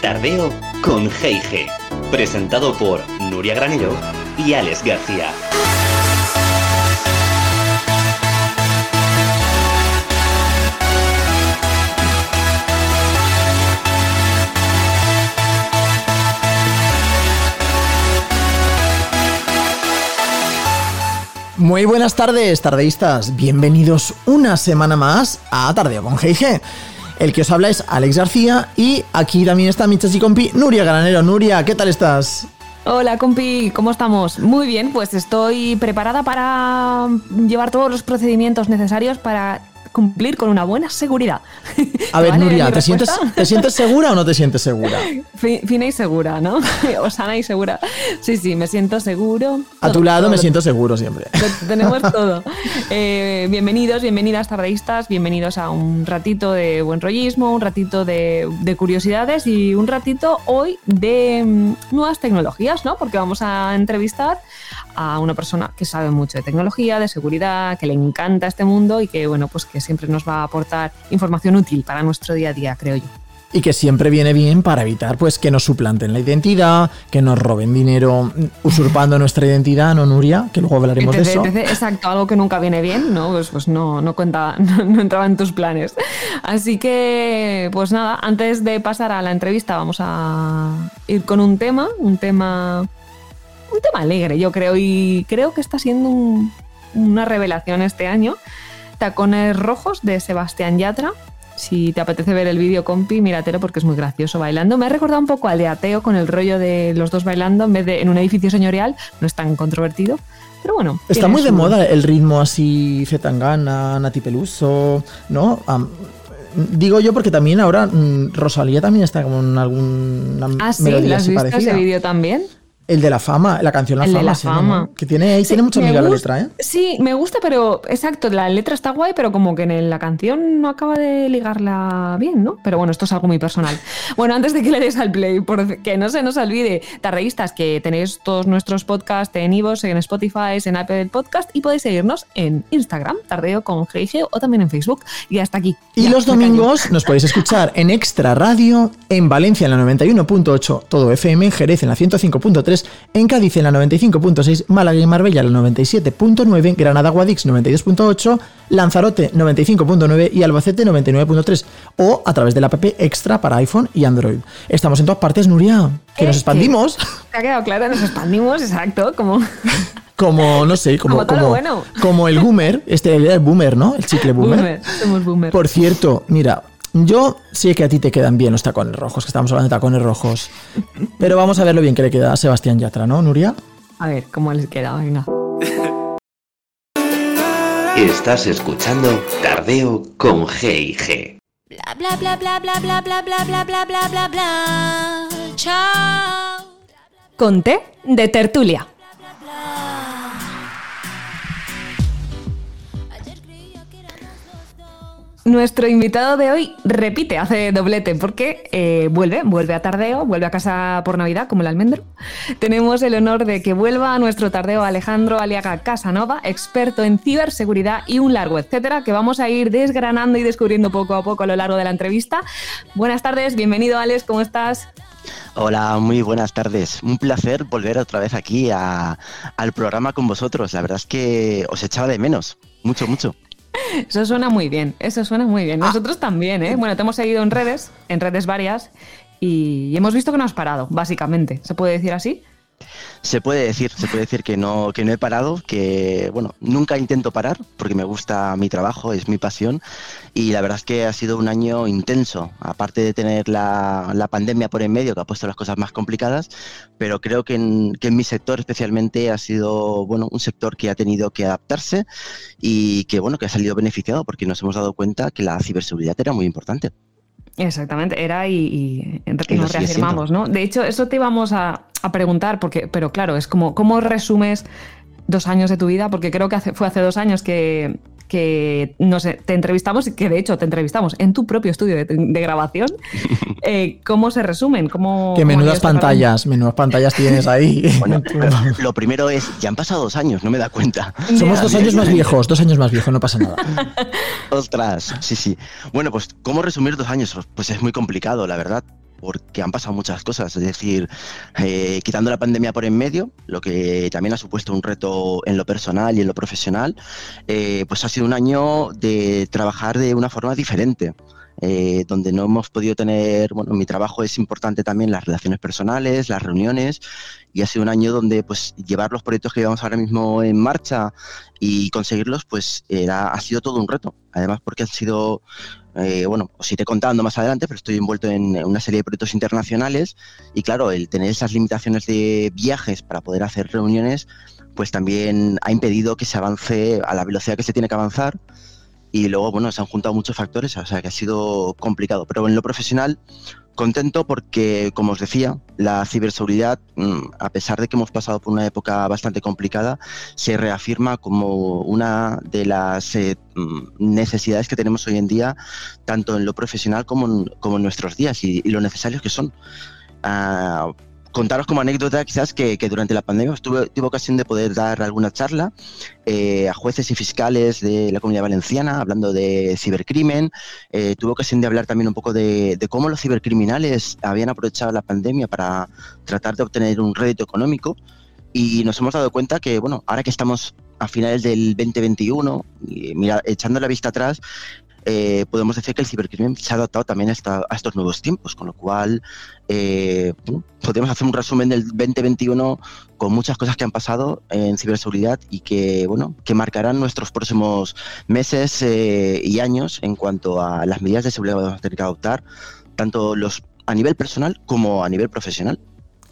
Tardeo con G&G, presentado por Nuria Granero y Alex García. Muy buenas tardes, tardeístas. Bienvenidos una semana más a Tardeo con G&G. El que os habla es Alex García y aquí también está mi y compi Nuria Granero. Nuria, ¿qué tal estás? Hola, compi, ¿cómo estamos? Muy bien, pues estoy preparada para llevar todos los procedimientos necesarios para cumplir con una buena seguridad. A ver, Nuria, ¿te sientes, ¿te sientes segura o no te sientes segura? Fina y segura, ¿no? O sana y segura. Sí, sí, me siento seguro. A tu lado me siento seguro siempre. tenemos todo. Eh, bienvenidos, bienvenidas tardeístas, bienvenidos a un ratito de buen rollismo, un ratito de, de curiosidades y un ratito hoy de mm, nuevas tecnologías, ¿no? Porque vamos a entrevistar a una persona que sabe mucho de tecnología, de seguridad, que le encanta este mundo y que, bueno, pues que siempre nos va a aportar información útil para nuestro día a día, creo yo. Y que siempre viene bien para evitar pues que nos suplanten la identidad, que nos roben dinero usurpando nuestra identidad, ¿no, Nuria? Que luego hablaremos de eso. exacto, algo que nunca viene bien, ¿no? Pues, pues no, no cuenta, no, entraba en tus planes. Así que, pues nada, antes de pasar a la entrevista, vamos a ir con un tema, un tema un tema alegre, yo creo, y creo que está siendo una revelación este año. Tacones Rojos de Sebastián Yatra. Si te apetece ver el vídeo, compi, míratelo porque es muy gracioso bailando. Me ha recordado un poco al de Ateo con el rollo de los dos bailando en vez de en un edificio señorial. No es tan controvertido. Pero bueno. Está muy de moda el ritmo así, Zetangana, Nati Peluso, ¿no? digo yo porque también ahora mm, Rosalía también está como en alguna ah, sí, melodía ¿has visto ese vídeo también? El de la fama, la canción La el Fama. De la fama. Que tiene ahí, tiene mucha amiga la letra, ¿eh? Sí, me gusta, pero exacto, la letra está guay, pero como que en la canción no acaba de ligarla bien, ¿no? Pero bueno, esto es algo muy personal. Bueno, antes de que le des al play, por que no se nos olvide, tarreístas, que tenéis todos nuestros podcasts en Ivos, en Spotify, en Apple Podcast y podéis seguirnos en Instagram, Tardeo con GG o también en Facebook. Y hasta aquí. Y los domingos nos podéis escuchar en Extra Radio, en Valencia en la 91.8, todo FM, en Jerez en la 105.3 en Cádiz en la 95.6, Málaga y Marbella en la 97.9, Granada Guadix 92.8, Lanzarote 95.9 y Albacete 99.3 o a través de la app Extra para iPhone y Android. Estamos en todas partes, Nuria, que nos expandimos. Te ha quedado claro, nos expandimos, exacto, como... Como, no sé, como, como, como, el boomer, este el boomer, ¿no? El chicle boomer. boomer somos boomer. Por cierto, mira, yo sé que a ti te quedan bien los tacones rojos, que estamos hablando de tacones rojos. Pero vamos a ver lo bien que le queda a Sebastián Yatra, ¿no, Nuria? A ver, ¿cómo les queda? Venga. Estás escuchando Tardeo con G G. Bla bla bla bla bla bla bla bla bla bla bla bla bla. Chao. Conté de tertulia. Nuestro invitado de hoy repite, hace doblete, porque eh, vuelve, vuelve a tardeo, vuelve a casa por Navidad, como el almendro. Tenemos el honor de que vuelva a nuestro tardeo Alejandro Aliaga Casanova, experto en ciberseguridad y un largo etcétera, que vamos a ir desgranando y descubriendo poco a poco a lo largo de la entrevista. Buenas tardes, bienvenido Alex, ¿cómo estás? Hola, muy buenas tardes. Un placer volver otra vez aquí al programa con vosotros. La verdad es que os echaba de menos, mucho, mucho. Eso suena muy bien, eso suena muy bien. Nosotros también, ¿eh? Bueno, te hemos seguido en redes, en redes varias, y hemos visto que no has parado, básicamente. ¿Se puede decir así? Se puede decir, se puede decir que no, que no he parado, que bueno, nunca intento parar porque me gusta mi trabajo, es mi pasión y la verdad es que ha sido un año intenso, aparte de tener la, la pandemia por en medio que ha puesto las cosas más complicadas, pero creo que en, que en mi sector especialmente ha sido bueno, un sector que ha tenido que adaptarse y que bueno, que ha salido beneficiado porque nos hemos dado cuenta que la ciberseguridad era muy importante. Exactamente, era y, y, nos reafirmamos, ¿no? De hecho, eso te íbamos a, preguntar, porque, pero claro, es como, ¿cómo resumes dos años de tu vida? Porque creo que fue hace dos años que, que no sé, te entrevistamos y que de hecho te entrevistamos en tu propio estudio de, de grabación. Eh, ¿Cómo se resumen? ¿Cómo, Que menudas pantallas, menudas pantallas tienes ahí. Bueno, lo primero es, ya han pasado dos años, no me da cuenta. Somos dos años más viejos, dos años más viejos, no pasa nada. Ostras, sí, sí. Bueno, pues, ¿cómo resumir dos años? Pues es muy complicado, la verdad, porque han pasado muchas cosas. Es decir, eh, quitando la pandemia por en medio, lo que también ha supuesto un reto en lo personal y en lo profesional, eh, pues ha sido un año de trabajar de una forma diferente. Eh, donde no hemos podido tener, bueno, mi trabajo es importante también las relaciones personales, las reuniones, y ha sido un año donde pues llevar los proyectos que llevamos ahora mismo en marcha y conseguirlos, pues era, ha sido todo un reto. Además, porque han sido, eh, bueno, os iré contando más adelante, pero estoy envuelto en una serie de proyectos internacionales y claro, el tener esas limitaciones de viajes para poder hacer reuniones, pues también ha impedido que se avance a la velocidad que se tiene que avanzar. Y luego, bueno, se han juntado muchos factores, o sea que ha sido complicado. Pero en lo profesional, contento porque, como os decía, la ciberseguridad, mm, a pesar de que hemos pasado por una época bastante complicada, se reafirma como una de las eh, mm, necesidades que tenemos hoy en día, tanto en lo profesional como en, nuestros días y, y lo necesarios que son. Ah, contaros como anécdota quizás que, durante la pandemia estuve, tuve ocasión de poder dar alguna charla eh, a jueces y fiscales de la comunidad valenciana hablando de cibercrimen. Eh, tuve ocasión de hablar también un poco de, cómo los cibercriminales habían aprovechado la pandemia para tratar de obtener un rédito económico y nos hemos dado cuenta que, bueno, ahora que estamos a finales del 2021, y mira, echando la vista atrás, eh, podemos decir que el cibercrimen se ha adaptado también a, esta- a estos nuevos tiempos, con lo cual eh, podemos hacer un resumen del 2021 con muchas cosas que han pasado en ciberseguridad y que, bueno, que marcarán nuestros próximos meses eh, y años en cuanto a las medidas de seguridad que vamos a tener que adoptar, tanto los a nivel personal como a nivel profesional.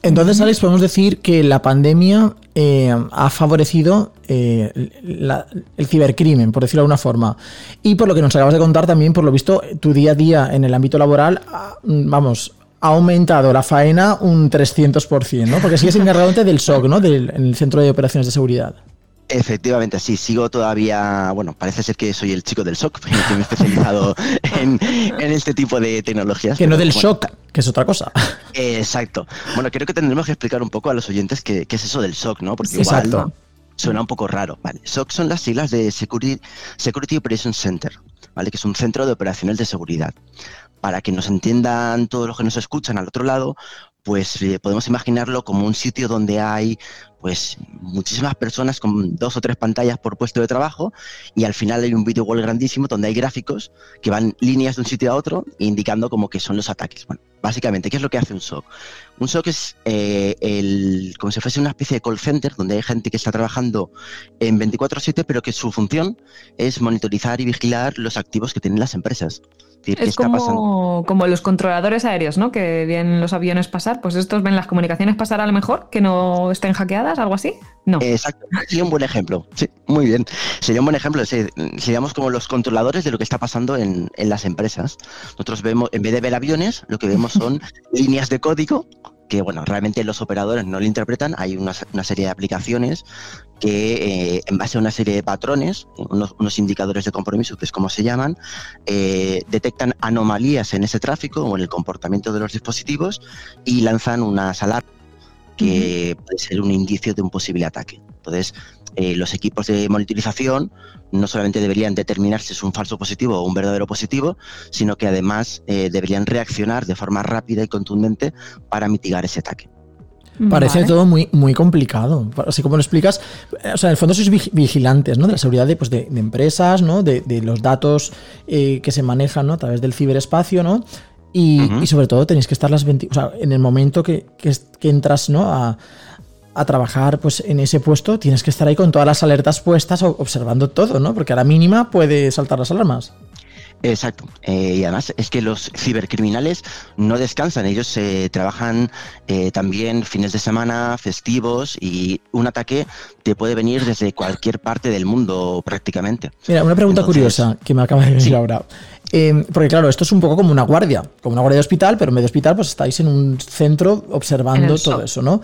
Entonces, Alex, podemos decir que la pandemia eh, ha favorecido eh, la- el cibercrimen, por decirlo de alguna forma. Y por lo que nos acabas de contar también, por lo visto, tu día a día en el ámbito laboral, ha- vamos, ha aumentado la faena un 300%, ¿no? Porque sigues encargado del SOC, ¿no? Del, en el Centro de Operaciones de Seguridad. Efectivamente, sí, sigo todavía, bueno, parece ser que soy el chico del SOC, que me he especializado en, en este tipo de tecnologías. Que no del bueno, SOC, que es otra cosa. Exacto. Bueno, creo que tendremos que explicar un poco a los oyentes qué, qué es eso del SOC, ¿no? Porque igual Exacto. suena un poco raro. Vale. SOC son las siglas de Security, Security Operations Center, ¿vale? Que es un centro de operaciones de seguridad. Para que nos entiendan todos los que nos escuchan al otro lado, pues eh, podemos imaginarlo como un sitio donde hay pues muchísimas personas con dos o tres pantallas por puesto de trabajo y al final hay un video wall grandísimo donde hay gráficos que van líneas de un sitio a otro indicando como que son los ataques. Bueno, básicamente, ¿qué es lo que hace un SOC? Un SOC es eh, el, como si fuese una especie de call center donde hay gente que está trabajando en 24/7 pero que su función es monitorizar y vigilar los activos que tienen las empresas. Es pasando. como, como los controladores aéreos, ¿no? Que ven los aviones pasar, pues estos ven las comunicaciones pasar a lo mejor, que no estén hackeadas, algo así. No. Exacto, sería un buen ejemplo. Sí, muy bien. Sería un buen ejemplo. Seríamos como los controladores de lo que está pasando en, en las empresas. Nosotros vemos, en vez de ver aviones, lo que vemos son líneas de código que, bueno, realmente los operadores no lo interpretan. Hay una, una serie de aplicaciones que, eh, en base a una serie de patrones, unos, unos indicadores de compromiso, que es como se llaman, eh, detectan anomalías en ese tráfico o en el comportamiento de los dispositivos y lanzan unas alarmas que puede ser un indicio de un posible ataque. Entonces, eh, los equipos de monitorización no solamente deberían determinar si es un falso positivo o un verdadero positivo, sino que además eh, deberían reaccionar de forma rápida y contundente para mitigar ese ataque. Parece Vale. todo muy, muy complicado. Así como lo explicas, eh, o sea, en el fondo sois vig- vigilantes, ¿no? De la seguridad de, pues, de, de empresas, ¿no? De, de los datos eh, que se manejan, ¿no? A través del ciberespacio, ¿no? Y, sobre todo tenéis que estar las 20, o sea, en el momento que, que es- que entras, ¿no? A, a trabajar pues en ese puesto, tienes que estar ahí con todas las alertas puestas, observando todo, ¿no? Porque a la mínima puede saltar las alarmas. Exacto. Eh, y además es que los cibercriminales no descansan. Ellos eh, trabajan eh, también fines de semana, festivos y un ataque te puede venir desde cualquier parte del mundo prácticamente. Mira, una pregunta Entonces- curiosa que me acaba de venir Sí. ahora. Eh, porque claro, esto es un poco como una guardia, como una guardia de hospital, pero en vez de hospital, pues estáis en un centro En observando todo eso, ¿no?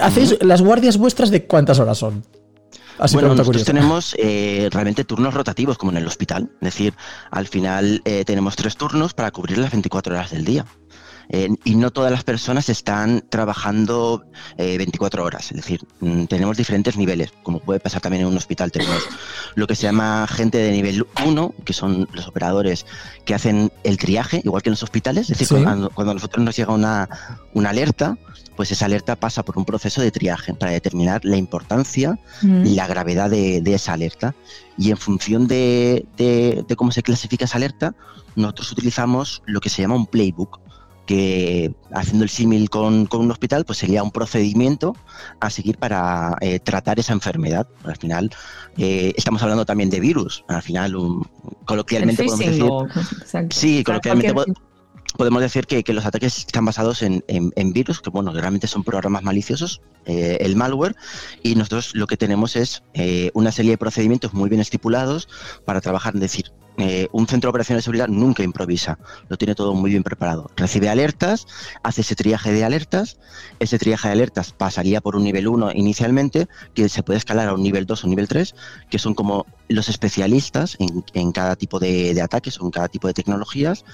¿Hacéis las guardias vuestras de cuántas horas son? Así bueno, nosotros curiosa. tenemos eh, realmente turnos rotativos como en el hospital. Es decir, al final eh, tenemos tres turnos para cubrir las 24 horas del día. Eh, y no todas las personas están trabajando eh, 24 horas. Es decir, mm, tenemos diferentes niveles, como puede pasar también en un hospital. Tenemos lo que se llama gente de nivel 1, que son los operadores que hacen el triaje, igual que en los hospitales. Es decir, Sí. cuando, cuando a nosotros nos llega una, una alerta, pues esa alerta pasa por un proceso de triaje para determinar la importancia Mm. y la gravedad de, de esa alerta. Y en función de, de- de cómo se clasifica esa alerta, nosotros utilizamos lo que se llama un playbook, que haciendo el símil con, con un hospital, pues sería un procedimiento a seguir para eh, tratar esa enfermedad. Al final, eh, estamos hablando también de virus. Al final, un- El coloquialmente podemos decir... o- exacto. Sí, sea, coloquialmente podemos decir que, que los ataques están basados en, en- en virus, que bueno, realmente son programas maliciosos, eh, el malware, y nosotros lo que tenemos es eh, una serie de procedimientos muy bien estipulados para trabajar, es decir, eh, un centro de operaciones de seguridad nunca improvisa, lo tiene todo muy bien preparado. Recibe alertas, hace ese triaje de alertas, ese triaje de alertas pasaría por un nivel 1 inicialmente, que se puede escalar a un nivel 2 o nivel 3, que son como los especialistas en, cada tipo de, de ataques o en cada tipo de tecnologías,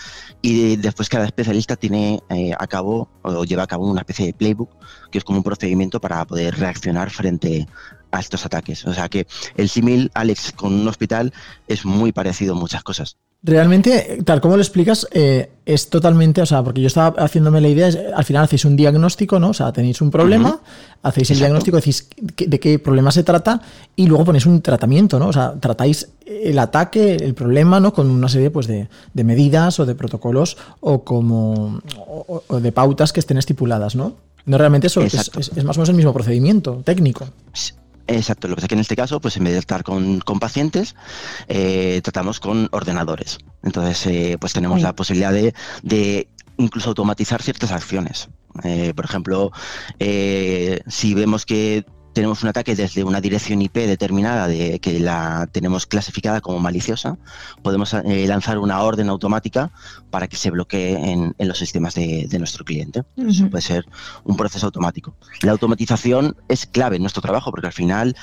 y después cada especialista tiene eh, a cabo o lleva a cabo una especie de playbook, que es como un procedimiento para poder reaccionar frente a estos ataques. O sea que el símil, Alex, con un hospital es muy parecido en muchas cosas. Realmente, tal como lo explicas, eh, es totalmente, o sea, porque yo estaba haciéndome la idea, es, al final hacéis un diagnóstico, ¿no? O sea, tenéis un problema, hacéis el Exacto. diagnóstico, decís de qué problema se trata y luego ponéis un tratamiento, ¿no? O sea, tratáis el ataque, el problema, ¿no? Con una serie pues, de, de medidas o de protocolos o como o, o de pautas que estén estipuladas, ¿no? No realmente eso es, Exacto. es- es más o menos el mismo procedimiento técnico. Exacto, lo que pasa es que en este caso, pues en vez de estar con, con pacientes, eh, tratamos con ordenadores. Entonces, eh, pues tenemos la posibilidad de, de incluso automatizar ciertas acciones. Eh, por ejemplo, eh, si vemos que tenemos un ataque desde una dirección IP determinada de, que la tenemos clasificada como maliciosa, podemos eh, lanzar una orden automática para que se bloquee en, en los sistemas de, de nuestro cliente. Eso puede ser un proceso automático. La automatización es clave en nuestro trabajo porque al final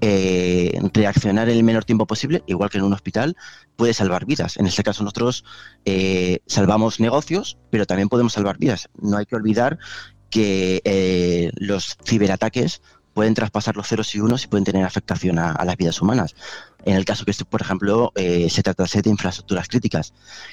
eh, reaccionar en el menor tiempo posible, igual que en un hospital, puede salvar vidas. En este caso nosotros eh, salvamos negocios, pero también podemos salvar vidas. No hay que olvidar que eh, los ciberataques pueden traspasar los ceros y unos y pueden tener afectación a, a las vidas humanas. En el caso que esto, por ejemplo, eh, se tratase de infraestructuras críticas.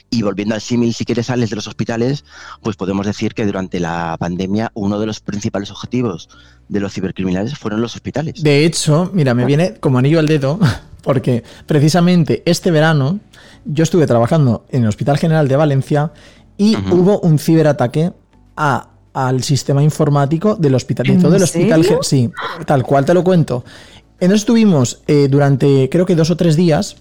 Y volviendo al símil, si quieres, sales de los hospitales, pues podemos decir que durante la pandemia uno de los principales objetivos de los cibercriminales fueron los hospitales. De hecho, mira, me viene como anillo al dedo, porque precisamente este verano yo estuve trabajando en el Hospital General de Valencia y hubo un ciberataque a, al sistema informático del hospital. de ¿En todo el hospital. serio? Sí, tal cual te lo cuento. Entonces estuvimos eh, durante creo que dos o tres días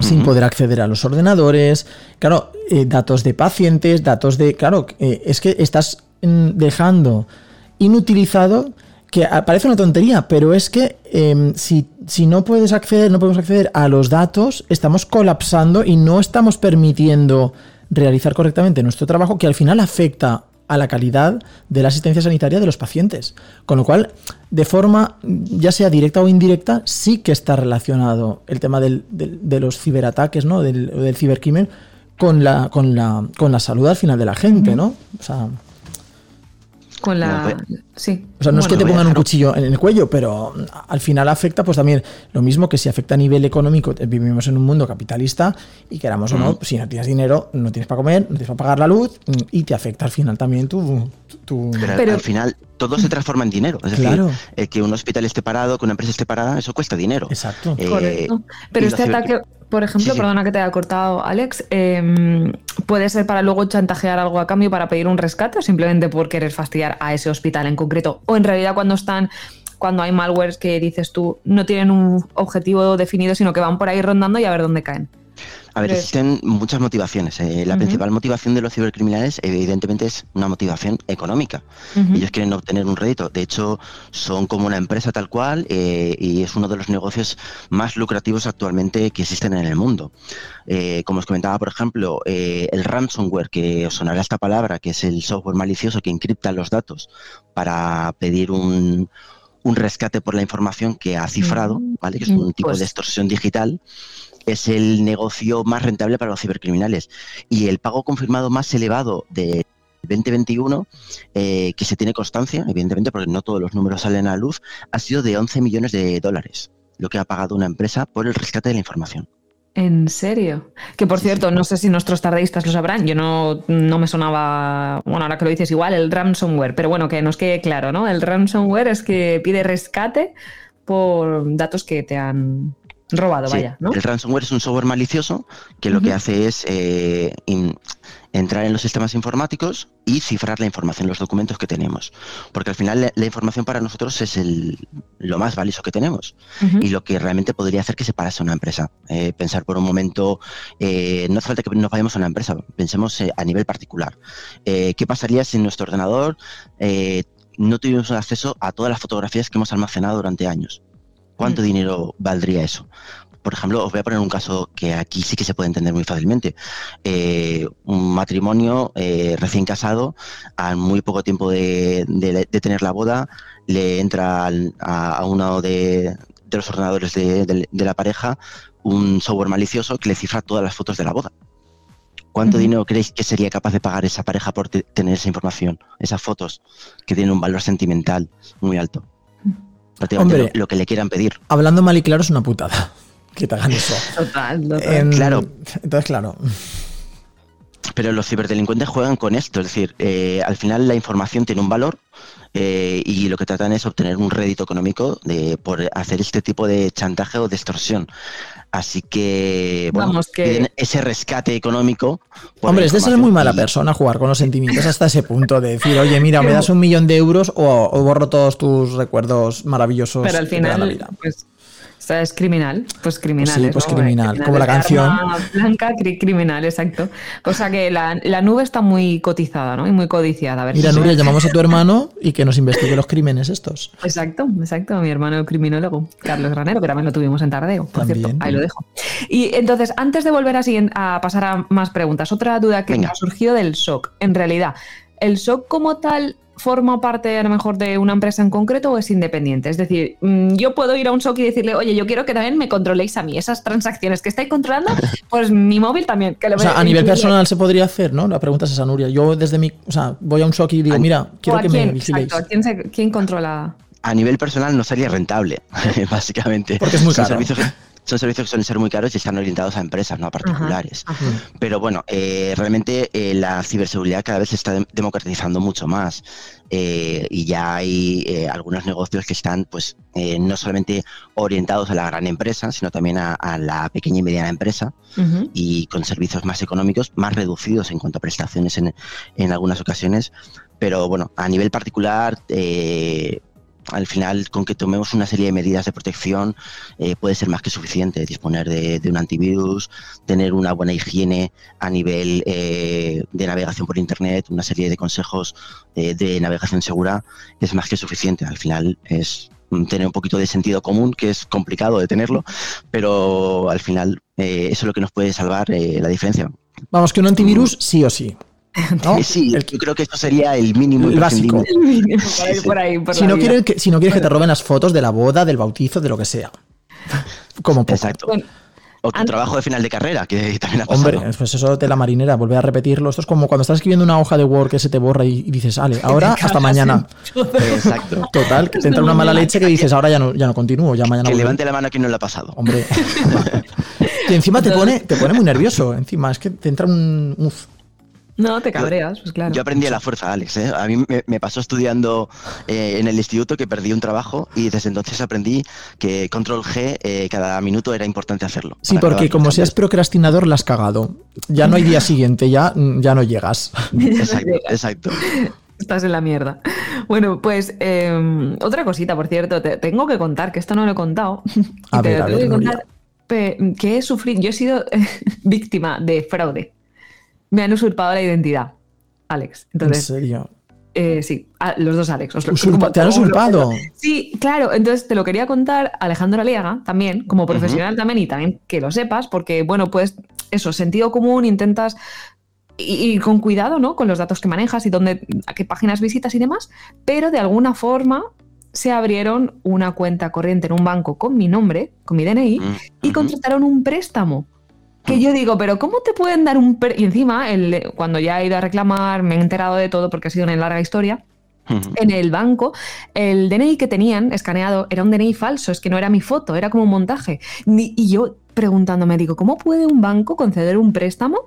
sin poder acceder a los ordenadores, claro, eh, datos de pacientes, datos de, claro, eh, es que estás mm, dejando inutilizado, que parece una tontería, pero es que em, si, si no puedes acceder, no podemos acceder a los datos, estamos colapsando y no estamos permitiendo realizar correctamente nuestro trabajo, que al final afecta a la calidad de la asistencia sanitaria de los pacientes. Con lo cual, de forma ya sea directa o indirecta, sí que está relacionado el tema del- del- de los ciberataques, ¿no? Del, del cibercrimen con la, con, la, con la salud al final de la gente, ¿no? O sea, Con la. Bueno, Sí. o sea, no es que te Bueno, pongan un cuchillo en el cuello, pero al final afecta pues también lo mismo que si afecta a nivel económico, eh, vivimos en un mundo capitalista y queramos o no, si no tienes dinero, no tienes para comer, no tienes para pagar la luz mm, y te afecta al final también tu... tu- Pero, Pero- al final todo se transforma en dinero. Es decir, Claro. el que un hospital esté parado, que una empresa esté parada, eso cuesta dinero. Exacto. Eh, Correcto. Pero este ataque, por ejemplo, Sí, sí. perdona que te haya cortado, Alex, eh, puede ser para luego chantajear algo a cambio para pedir un rescate o simplemente por querer fastidiar a ese hospital en concreto. O en realidad cuando están, cuando hay malwares que dices tú, no tienen un objetivo definido, sino que van por ahí rondando y a ver dónde caen. A ver, existen muchas motivaciones. eh, La principal motivación de los cibercriminales, evidentemente, es una motivación económica. Ujú. Ellos quieren obtener un rédito. De hecho, son como una empresa tal cual eh, y es uno de los negocios más lucrativos actualmente que existen en el mundo. Eh, como os comentaba, por ejemplo, el ransomware, que os sonará esta palabra, que es el software malicioso que encripta los datos para pedir un, un rescate por la información que ha cifrado, Mm, ¿vale? Que es un tipo pues- de extorsión digital. Es el negocio más rentable para los cibercriminales. Y el pago confirmado más elevado de 2021, eh, que se tiene constancia, evidentemente, porque no todos los números salen a la luz, ha sido de 11 millones de dólares, lo que ha pagado una empresa por el rescate de la información. ¿En serio? Que por cierto, no sé si nuestros tardeístas lo sabrán, yo no, no me sonaba, bueno, ahora que lo dices igual, el ransomware, pero bueno, que nos quede claro, ¿no? El ransomware es que pide rescate por datos que te han robado, Sí, vaya, ¿no? El ransomware es un software malicioso que lo que hace es eh, in- entrar en los sistemas informáticos y cifrar la información, los documentos que tenemos. Porque al final la, la información para nosotros es el, lo más valioso que tenemos y lo que realmente podría hacer que se parase una empresa. Eh, pensar por un momento, eh, no hace falta que nos vayamos a una empresa, pensemos eh, a nivel particular. Eh, ¿Qué pasaría si en nuestro ordenador no tuviéramos acceso a todas las fotografías que hemos almacenado durante años? ¿Cuánto Mm. dinero valdría eso? Por ejemplo, os voy a poner un caso que aquí sí que se puede entender muy fácilmente. Eh, un matrimonio eh, recién casado, al muy poco tiempo de, de- de tener la boda, le entra al- a, a uno de, de los ordenadores de, la pareja un software malicioso que le cifra todas las fotos de la boda. ¿Cuánto dinero creéis que sería capaz de pagar esa pareja por te- tener esa información, esas fotos que tienen un valor sentimental muy alto? Prácticamente Hombre. lo, lo que le quieran pedir. Hablando mal y claro es una putada. Que te hagan eso. Total, total. En- Claro. Entonces, claro. Pero los ciberdelincuentes juegan con esto, es decir, eh, al final la información tiene un valor eh, y lo que tratan es obtener un rédito económico de, por hacer este tipo de chantaje o de extorsión. Así que, bueno, Vamos, que- piden ese rescate económico. Hombre, es de ser muy mala y- persona jugar con los sentimientos hasta ese punto de decir, oye, mira, me das un millón de euros o, o borro todos tus recuerdos maravillosos. Pero al te dan la final, vida. pues, o sea, es criminal, pues criminal. Sí, pues criminal, como la canción. Blanca, cri- criminal, exacto. O sea que la, la nube está muy cotizada, ¿no? Y muy codiciada. A ver Mira, si- Nuria, llamamos a tu hermano y que nos investigue los crímenes estos. Exacto, exacto. Mi hermano criminólogo, Carlos Granero, que también lo tuvimos en Tardeo, por También, cierto. Ahí lo dejo. Y entonces, antes de volver a, a pasar a más preguntas, otra duda que Venga. me surgió del SOC. En realidad, ¿el SOC como tal forma parte a lo mejor de una empresa en concreto o es independiente? Es decir, mm, yo puedo ir a un SOC y decirle, oye, yo quiero que también me controléis a mí esas transacciones que estáis controlando, pues mi móvil también. Que lo O sea, a nivel personal se podría hacer, ¿no? La pregunta es esa, Nuria. Yo desde mi. O sea, voy a un shock y digo, ¿A- mira, ¿O quiero que quién? me vigiléis. Exacto, ¿a quién, se- quién controla? A nivel personal no sería rentable, básicamente. Porque es muy caro. servicios son servicios que suelen ser muy caros y están orientados a empresas, no a particulares. Ajá. Pero bueno, eh, realmente eh, la ciberseguridad cada vez se está dem- democratizando mucho más eh, y ya hay algunos negocios que están pues no solamente orientados a la gran empresa, sino también a, a la pequeña y mediana empresa y con servicios más económicos, más reducidos en cuanto a prestaciones en, en algunas ocasiones. Pero bueno, a nivel particular, eh, al final, con que tomemos una serie de medidas de protección, eh, puede ser más que suficiente. Disponer de, un antivirus, tener una buena higiene a nivel eh, de navegación por Internet, una serie de consejos eh, de navegación segura, es más que suficiente. Al final es tener un poquito de sentido común, que es complicado de tenerlo, pero al final eh, eso es lo que nos puede salvar eh, la diferencia. Vamos, que un antivirus sí o sí. ¿no? Eh, sí, El- yo creo que esto sería el mínimo El básico. si, no quieres que, si no quieres que te roben las fotos de la boda, del bautizo, de lo que sea. Como poco. Exacto. Bueno, O tu trabajo de final de carrera, que también ha pasado. Hombre, pues eso de la marinera, volver a repetirlo. Esto es como cuando estás escribiendo una hoja de Word que se te borra y, y dices, vale, ahora hasta mañana. Exacto. Total, que te entra una mala leche que dices, ahora ya no, ya no continúo, ya mañana Que volveré". levante la mano a quien no le ha pasado. Hombre. y encima te pone, te pone muy nervioso. Encima, es que te entra un. Uf. No, te cabreas, pues claro. Yo aprendí a la fuerza, Alex. ¿eh? A mí me, me pasó estudiando eh, en el instituto que perdí un trabajo y desde entonces aprendí que control G eh, cada minuto era importante hacerlo. Sí, porque como seas procrastinador, la has cagado. Ya no hay día siguiente, ya, ya no llegas. Exacto, exacto. Estás en la mierda. Bueno, pues eh, otra cosita, por cierto, te tengo que contar, que esto no lo he contado. y A te ver, lo a tengo ver, que contar que he sufrido, yo he sido víctima de fraude. Me han usurpado la identidad, Alex. En Entonces, serio. eh, sí, a- los dos Alex. os lo- Usurpa- como- ¿Te han usurpado? Sí, claro. Entonces te lo quería contar Alejandro Aliaga también, como profesional también, y también que lo sepas, porque, bueno, pues eso, sentido común, intentas y, y con cuidado, ¿no? Con los datos que manejas y dónde, a qué páginas visitas y demás, pero de alguna forma se abrieron una cuenta corriente en un banco con mi nombre, con mi DNI, y contrataron un préstamo. Que yo digo, pero ¿cómo te pueden dar un préstamo? Y encima, el- cuando ya he ido a reclamar, me he enterado de todo porque ha sido una larga historia. En el banco, el DNI que tenían escaneado era un DNI falso, es que no era mi foto, era como un montaje. Y yo preguntándome, digo, ¿cómo puede un banco conceder un préstamo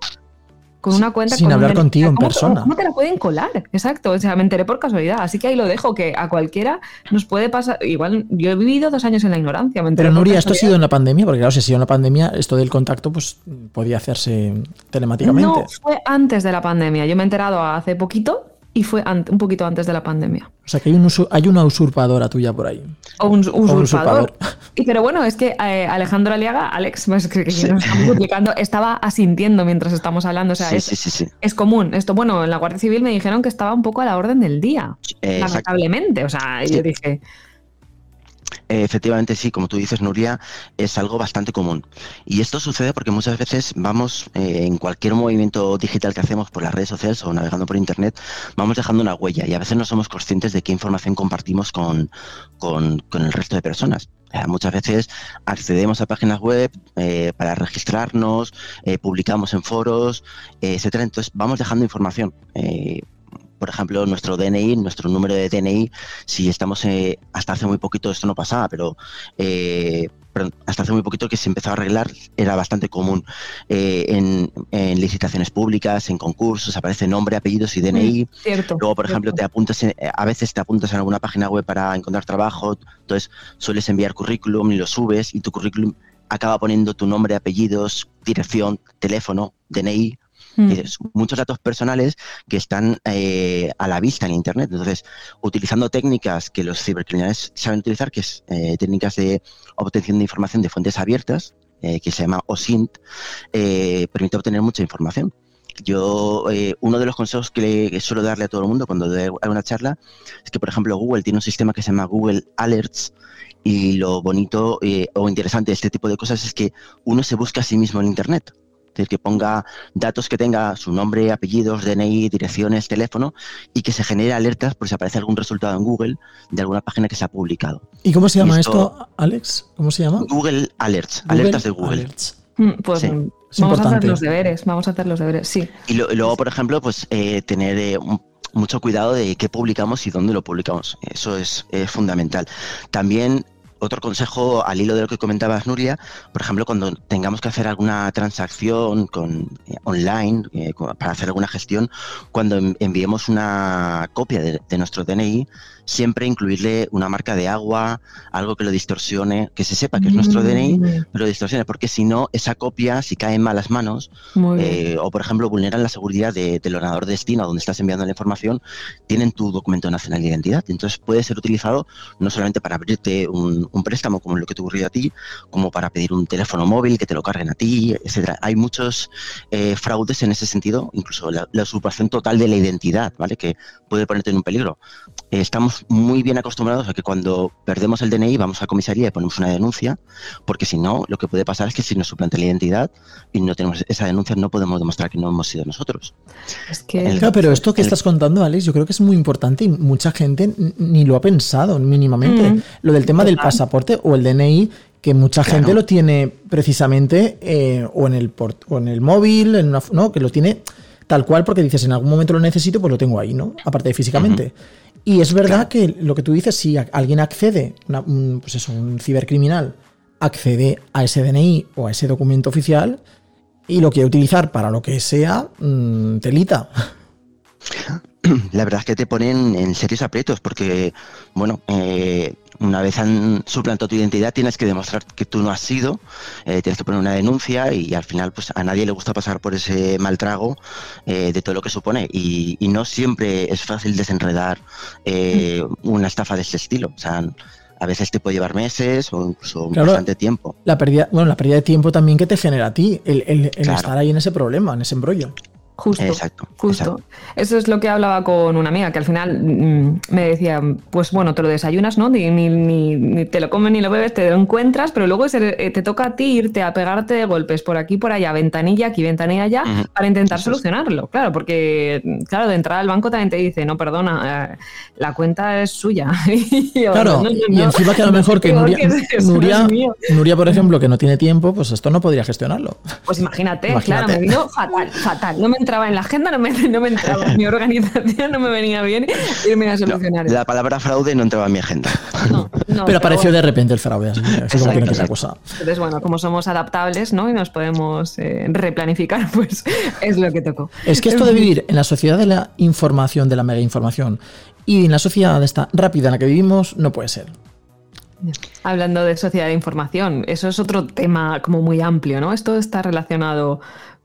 con una cuenta Sin con hablar contigo en ¿Cómo te- persona. ¿Cómo te la pueden colar? Exacto, o sea, me enteré por casualidad. Así que ahí lo dejo, que a cualquiera nos puede pasar. Igual yo he vivido dos años en la ignorancia. Me enteré Pero Nuria, esto ha sido en la pandemia, porque claro, si ha sido en la pandemia, esto del contacto pues podía hacerse telemáticamente. No, fue antes de la pandemia. Yo me he enterado hace poquito y fue un poquito antes de la pandemia. O sea que hay, un hay una usurpadora tuya por ahí. O un usurpador. usurpador. Y, pero bueno, es que eh, Alejandro Aliaga, Alex, pues, que, que nos estamos duplicando, estaba asintiendo mientras estamos hablando. O sea, sí, es, sí, sí, sí. es común. Esto, bueno, en la Guardia Civil me dijeron que estaba un poco a la orden del día. Eh, exacto. lamentablemente. O sea, Sí. yo dije, Efectivamente, sí, como tú dices, Nuria, es algo bastante común. Y esto sucede porque muchas veces vamos, eh, en cualquier movimiento digital que hacemos por las redes sociales o navegando por Internet, vamos dejando una huella y a veces no somos conscientes de qué información compartimos con, con- el resto de personas. Eh, muchas veces accedemos a páginas web eh, para registrarnos, eh, publicamos en foros, eh, etcétera. Entonces vamos dejando información. Por ejemplo, nuestro DNI, nuestro número de DNI, si estamos eh, hasta hace muy poquito, esto no pasaba, pero eh, hasta hace muy poquito que se empezó a arreglar, era bastante común. Eh, en, en licitaciones públicas, en concursos, aparece nombre, apellidos y DNI. cierto. Luego, por ejemplo, te apuntas, en- a veces te apuntas en alguna página web para encontrar trabajo, entonces sueles enviar currículum y lo subes y tu currículum acaba poniendo tu nombre, apellidos, dirección, teléfono, DNI, Mm. muchos datos personales que están eh, a la vista en Internet. Entonces, utilizando técnicas que los cibercriminales saben utilizar, que es eh, técnicas de obtención de información de fuentes abiertas, eh, que se llama OSINT, eh, permite obtener mucha información. Yo, eh, uno de los consejos que, le- suelo darle a todo el mundo cuando doy una charla es que, por ejemplo, Google tiene un sistema que se llama Google Alerts y lo bonito eh, o interesante de este tipo de cosas es que uno se busca a sí mismo en Internet. Es decir, que ponga datos que tenga su nombre, apellidos, DNI, direcciones, teléfono y que se genere alertas por si aparece algún resultado en Google de alguna página que se ha publicado. ¿Y cómo se llama Esto- esto, Alex? ¿Cómo se llama? Google Alerts, Google alertas de Google. Alerts. Mm, Pues Sí, mm, vamos a hacer los deberes, vamos a hacer los deberes, sí. Y, lo- y luego, por ejemplo, pues eh, tener eh, un- mucho cuidado de qué publicamos y dónde lo publicamos. Eso es, fundamental. También otro consejo al hilo de lo que comentabas, Nuria, por ejemplo, cuando tengamos que hacer alguna transacción con, eh, online eh, para hacer alguna gestión, cuando en- enviemos una copia de, de nuestro DNI, siempre incluirle una marca de agua, algo que lo distorsione, que se sepa que es nuestro DNI, Mm, pero distorsione, porque si no, esa copia, si cae en malas manos, eh, o por ejemplo vulneran la seguridad de- del ordenador de destino donde estás enviando la información, tienen tu documento nacional de identidad. Entonces puede ser utilizado no solamente para abrirte un, un préstamo como lo que te ocurrió a ti, como para pedir un teléfono móvil que te lo carguen a ti, etcétera. Hay muchos eh, fraudes en ese sentido, incluso la, la usurpación total de la identidad, ¿vale? Que puede ponerte en un peligro. Eh, estamos muy bien acostumbrados a que cuando perdemos el DNI vamos a comisaría y ponemos una denuncia, porque si no, lo que puede pasar es que si nos suplanta la identidad y no tenemos esa denuncia, no podemos demostrar que no hemos sido nosotros. Es que el- Claro, pero esto que el- estás contando, Alex, yo creo que es muy importante y mucha gente ni lo ha pensado mínimamente. Mm. Lo del tema del Total. Pasaporte o el DNI, que mucha Claro. gente lo tiene precisamente eh, o, en el port- o en el móvil, en una ¿no? que lo tiene tal cual porque dices en algún momento lo necesito, pues lo tengo ahí, ¿no? Aparte de físicamente. Y es verdad que lo que tú dices, si alguien accede, una- un, pues eso, un cibercriminal accede a ese DNI o a ese documento oficial y lo quiere utilizar para lo que sea, mm, telita. La verdad es que te ponen en serios aprietos porque, bueno, eh, una vez han suplantado tu identidad tienes que demostrar que tú no has sido, eh, tienes que poner una denuncia y al final pues a nadie le gusta pasar por ese mal trago eh, de todo lo que supone y, y no siempre es fácil desenredar eh, una estafa de este estilo. O sea, a veces te puede llevar meses o incluso Claro. bastante tiempo. La pérdida, bueno, la pérdida de tiempo también que te genera a ti, el, el- el Claro. estar ahí en ese problema, en ese embrollo. Justo, Exacto, justo. exacto. Eso es lo que hablaba con una amiga, que al final mm, me decía, pues bueno, te lo desayunas, ¿no? Ni, ni- ni- te lo comes ni lo bebes, te lo encuentras, pero luego eh, te toca a ti irte a pegarte de golpes por aquí, por allá, ventanilla aquí, ventanilla allá, para intentar Eso es. solucionarlo. Claro, porque, claro, de entrada al banco también te dice, no, perdona, eh, la cuenta es suya. Y yo, Claro, "No, no, y encima que a lo mejor que Nuria, que es eso, Nuria, Dios mío". Nuria, por ejemplo, que no tiene tiempo, pues esto no podría gestionarlo. Pues imagínate, Imagínate. claro, me vino fatal, fatal. No me entraba en la agenda, no me, no me entraba en mi organización, no me venía bien irme a No, solucionar. la palabra fraude no entraba en mi agenda. No, no, pero apareció de repente el fraude, así, así como que cosa. Entonces, bueno, como somos adaptables ¿no? y nos podemos eh, replanificar, pues es lo que tocó. Es que esto de vivir en la sociedad de la información, de la mega información, y en la sociedad esta rápida en la que vivimos, no puede ser. Hablando de sociedad de información, eso es otro tema como muy amplio, ¿no? Esto está relacionado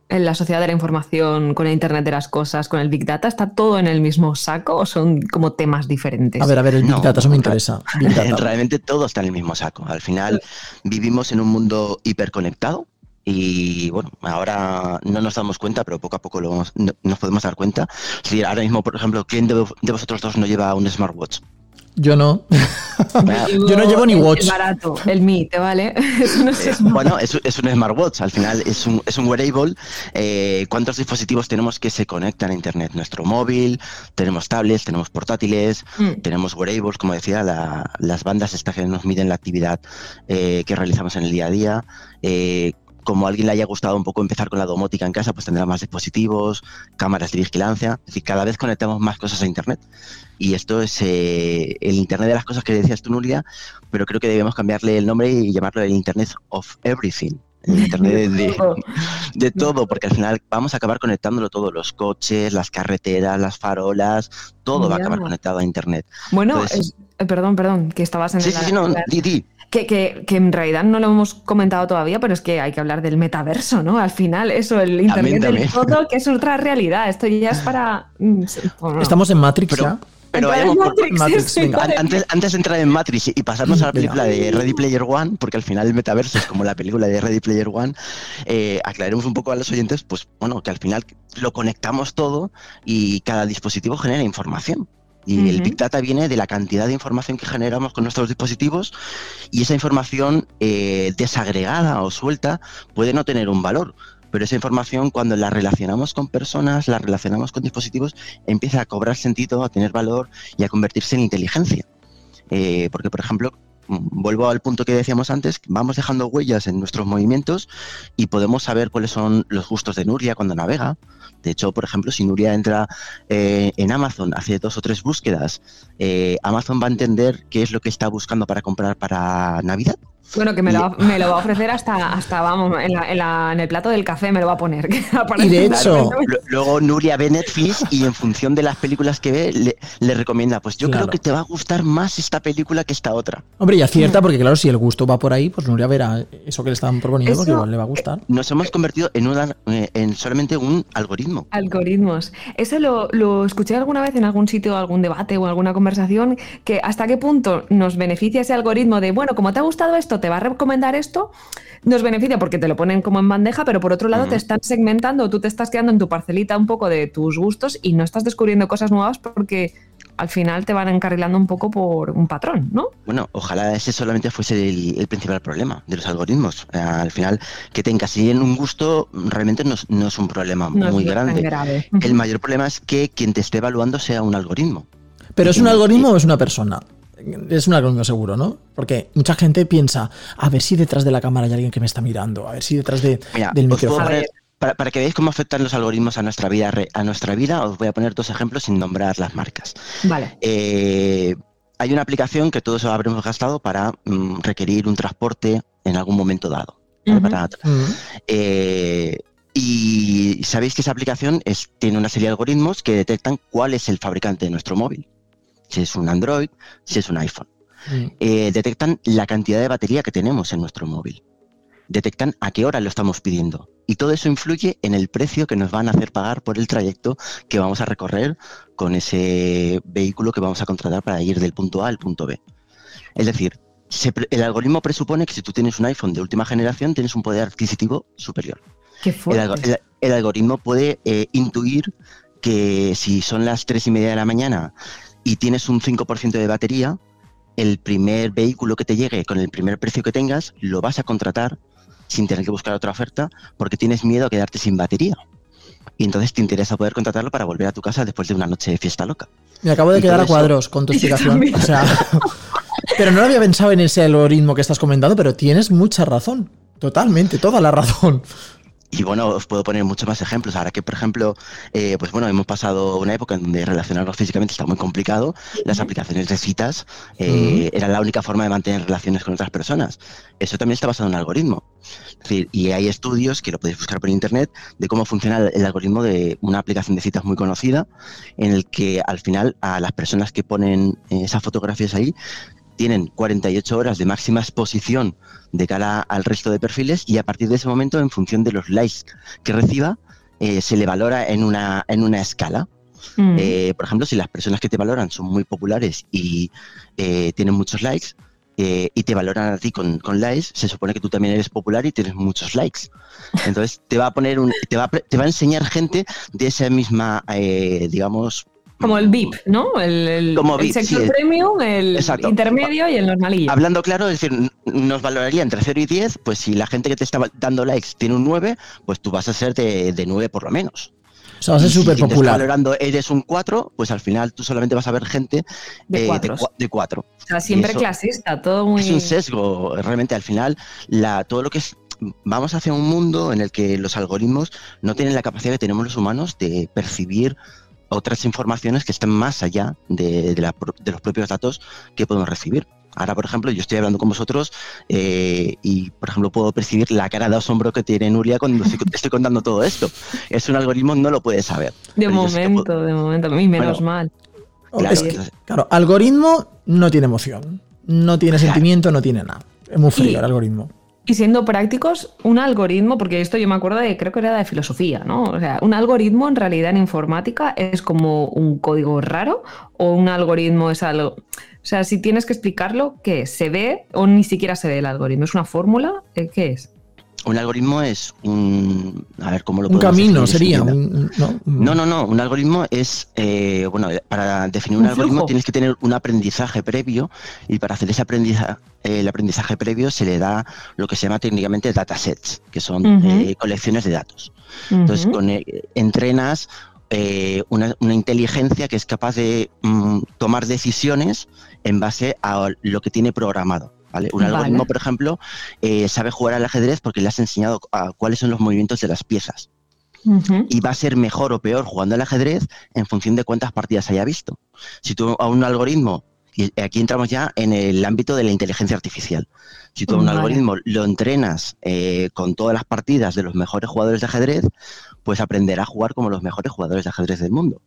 en la sociedad de la información, con el Internet de las cosas, con el Big Data. ¿Está todo en el mismo saco o son como temas diferentes? A ver, a ver, el Big No, Data, eso me re- interesa. Big Data. Realmente todo está en el mismo saco. Al final vivimos en un mundo hiperconectado y bueno, ahora no nos damos cuenta, pero poco a poco lo vamos- no- nos podemos dar cuenta. Si ahora mismo, por ejemplo, ¿quién de, de vosotros dos no lleva un smartwatch? Yo no. Yo no llevo ni watch. El barato, el Mi, ¿te vale? No Eh, es bueno, es, es un smartwatch, al final es un, es un wearable. Eh, ¿Cuántos dispositivos tenemos que se conectan a Internet? Nuestro móvil, tenemos tablets, tenemos portátiles, Mm. tenemos wearables, como decía, la- las bandas estas que nos miden la actividad eh, que realizamos en el día a día. Eh, como a alguien le haya gustado un poco empezar con la domótica en casa, pues tendrá más dispositivos, cámaras de vigilancia. Es decir, cada vez conectamos más cosas a Internet. Y esto es eh, el Internet de las cosas que decías tú, Nuria, pero creo que debemos cambiarle el nombre y llamarlo el Internet of Everything. El Internet de, de- Todo. de todo, porque al final vamos a acabar conectándolo todo, los coches, las carreteras, las farolas, todo va a acabar conectado a Internet. Bueno, Entonces- eh, perdón, perdón, que estabas en Sí, el- sí, sí, no, la- di. Que, que- que en realidad no lo hemos comentado todavía, pero es que hay que hablar del metaverso, ¿no? Al final, eso, el Internet también. del todo, que es otra realidad. Esto ya es para. mm, bueno, Estamos en Matrix Pero- ya. Pero por- Matrix, venga. Antes, antes de entrar en Matrix y pasarnos a la Venga. película de Ready Player One, porque al final el metaverso es como la película de Ready Player One, eh, aclaremos un poco a los oyentes, pues bueno, que al final lo conectamos todo y cada dispositivo genera información. Y el. Big Data viene de la cantidad de información que generamos con nuestros dispositivos y esa información eh, desagregada o suelta puede no tener un valor. Pero esa información, cuando la relacionamos con personas, la relacionamos con dispositivos, empieza a cobrar sentido, a tener valor y a convertirse en inteligencia. Eh, porque, por ejemplo, mm, vuelvo al punto que decíamos antes, vamos dejando huellas en nuestros movimientos y podemos saber cuáles son los gustos de Nuria cuando navega. De hecho, por ejemplo, si Nuria entra eh, en Amazon, hace dos o tres búsquedas, eh, Amazon va a entender qué es lo que está buscando para comprar para Navidad. Bueno, que me lo, va- me lo va a ofrecer hasta, hasta vamos, en, la- en la- en el plato del café me lo va a poner. Y de hecho- Lu- Luego Nuria ve Netflix y en función de las películas que ve, le, le recomienda, pues yo Claro. creo que te va a gustar más esta película que esta otra. Hombre, y acierta, porque claro, si el gusto va por ahí, pues Nuria verá eso que le están proponiendo, porque Eso- igual le va a gustar. Nos hemos convertido en, una, eh, en solamente un algoritmo. Algoritmos. Eso lo, lo escuché alguna vez en algún sitio, algún debate o alguna conversación, que hasta qué punto nos beneficia ese algoritmo de, bueno, como te ha gustado esto, te va a recomendar esto, nos beneficia porque te lo ponen como en bandeja, pero por otro lado te están segmentando, tú te estás quedando en tu parcelita un poco de tus gustos y no estás descubriendo cosas nuevas porque al final te van encarrilando un poco por un patrón, ¿no? Bueno, ojalá ese solamente fuese el, el principal problema de los algoritmos. Eh, al final, que te encasillen un gusto realmente no es, no es un problema No muy es tan grande. grave. El mayor problema es que quien te esté evaluando sea un algoritmo. Pero ¿es un algoritmo o es una persona? Es un algoritmo seguro, ¿no? Porque mucha gente piensa, a ver si detrás de la cámara hay alguien que me está mirando, a ver si detrás de, Mira, del micrófono. Para, para que veáis cómo afectan los algoritmos a nuestra vida, re- a nuestra vida, os voy a poner dos ejemplos sin nombrar las marcas. Vale. Eh, hay una aplicación que todos habremos gastado para mm, requerir un transporte en algún momento dado. eh, y sabéis que esa aplicación es- tiene una serie de algoritmos que detectan cuál es el fabricante de nuestro móvil. Si es un Android, si es un iPhone. Mm. Eh, detectan la cantidad de batería que tenemos en nuestro móvil. Detectan a qué hora lo estamos pidiendo. Y todo eso influye en el precio que nos van a hacer pagar por el trayecto que vamos a recorrer con ese vehículo que vamos a contratar para ir del punto A al punto B. Es decir, se el algoritmo presupone que si tú tienes un iPhone de última generación tienes un poder adquisitivo superior. Qué El, fuerte. el- el algoritmo puede eh, intuir que si son las 3 y media de la mañana y tienes un 5% de batería, el primer vehículo que te llegue con el primer precio que tengas, lo vas a contratar sin tener que buscar otra oferta porque tienes miedo a quedarte sin batería. Y entonces te interesa poder contratarlo para volver a tu casa después de una noche de fiesta loca. Me acabo de Y quedar a eso- cuadros con tu explicación. O sea, pero no lo había pensado en ese algoritmo que estás comentando, pero tienes mucha razón. Totalmente, toda la razón. Y bueno, os puedo poner muchos más ejemplos. Ahora que, por ejemplo, eh, pues bueno, hemos pasado una época en donde relacionarnos físicamente está muy complicado. Las aplicaciones de citas eh, eran la única forma de mantener relaciones con otras personas. Eso también está basado en un algoritmo. Es decir, y hay estudios que lo podéis buscar por internet de cómo funciona el, algoritmo de una aplicación de citas muy conocida, en el que al final a las personas que ponen esas fotografías ahí tienen 48 horas de máxima exposición de cara al resto de perfiles y a partir de ese momento, en función de los likes que reciba, eh, se le valora en una, en una escala. Mm. Eh, por ejemplo, si las personas que te valoran son muy populares y eh, tienen muchos likes y te valoran a ti con, con likes, se supone que tú también eres popular y tienes muchos likes. Entonces te va a poner un, te va te va a enseñar gente de esa misma, digamos, Como el VIP, ¿no? El, el, Como el VIP, sector sí, premium, el Exacto. intermedio y el normalillo. Hablando claro, es decir, nos valoraría entre 0 y 10, pues si la gente que te está dando likes tiene un 9, pues tú vas a ser de, de 9 por lo menos. O sea, va a ser si súper te está popular. valorando eres un 4, pues al final tú solamente vas a ver gente De eh, cuatros. cua- de 4. O sea, siempre eso- clasista, todo muy. Es un sesgo, realmente al final la, todo lo que es... Vamos hacia un mundo en el que los algoritmos no tienen la capacidad que tenemos los humanos de percibir otras informaciones que estén más allá de, de la pro- de los propios datos que podemos recibir. Ahora, por ejemplo, yo estoy hablando con vosotros eh, y, por ejemplo, puedo percibir la cara de asombro que tiene Nuria cuando estoy, contando todo esto. Es un algoritmo, no lo puede saber. De sí momento, puedo- de momento. Y menos Bueno, mal. Claro, Es que, claro, algoritmo no tiene emoción. No tiene sentimiento, no tiene nada. Es muy frío Y- el algoritmo. Y siendo prácticos, un algoritmo, porque esto yo me acuerdo de, creo que era de filosofía, ¿no? O sea, un algoritmo en realidad en informática es como un código raro o un algoritmo es algo... O sea, si tienes que explicarlo, ¿qué? ¿Se ve o ni siquiera se ve el algoritmo? ¿Es una fórmula? Eh, ¿Qué es? Un algoritmo es un... A ver, ¿cómo lo Un camino definir? sería. Un- no, un- No, no, no. Un algoritmo es, eh, bueno, para definir un, Un algoritmo flujo. tienes que tener un aprendizaje previo y para hacer ese aprendizaje, el aprendizaje previo se le da lo que se llama técnicamente datasets, que son eh, colecciones de datos. Entonces, con, eh, entrenas eh, una, una inteligencia que es capaz de mm, tomar decisiones en base a lo que tiene programado. ¿Vale? Un Vale. algoritmo, por ejemplo, eh, sabe jugar al ajedrez porque le has enseñado a cuáles son los movimientos de las piezas y va a ser mejor o peor jugando al ajedrez en función de cuántas partidas haya visto. Si tú a un algoritmo, y aquí entramos ya en el ámbito de la inteligencia artificial, si tú a un Vale. algoritmo lo entrenas eh, con todas las partidas de los mejores jugadores de ajedrez, pues aprenderá a jugar como los mejores jugadores de ajedrez del mundo.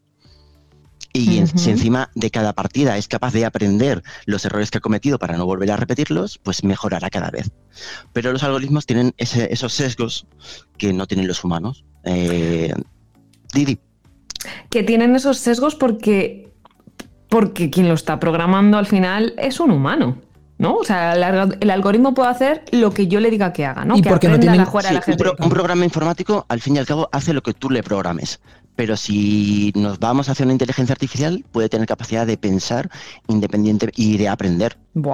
Y si encima de cada partida es capaz de aprender los errores que ha cometido para no volver a repetirlos, pues mejorará cada vez. Pero los algoritmos tienen ese- esos sesgos que no tienen los humanos. Eh, Didi, que tienen esos sesgos porque, porque quien lo está programando al final es un humano. ¿No? O sea, el, alg- el algoritmo puede hacer lo que yo le diga que haga, ¿no? Y que porque no tienen- a jugar sí, un, pro- ajedrez. un programa informático, al fin y al cabo, hace lo que tú le programes. Pero si nos vamos hacia una inteligencia artificial, puede tener capacidad de pensar independiente y de aprender. Buah.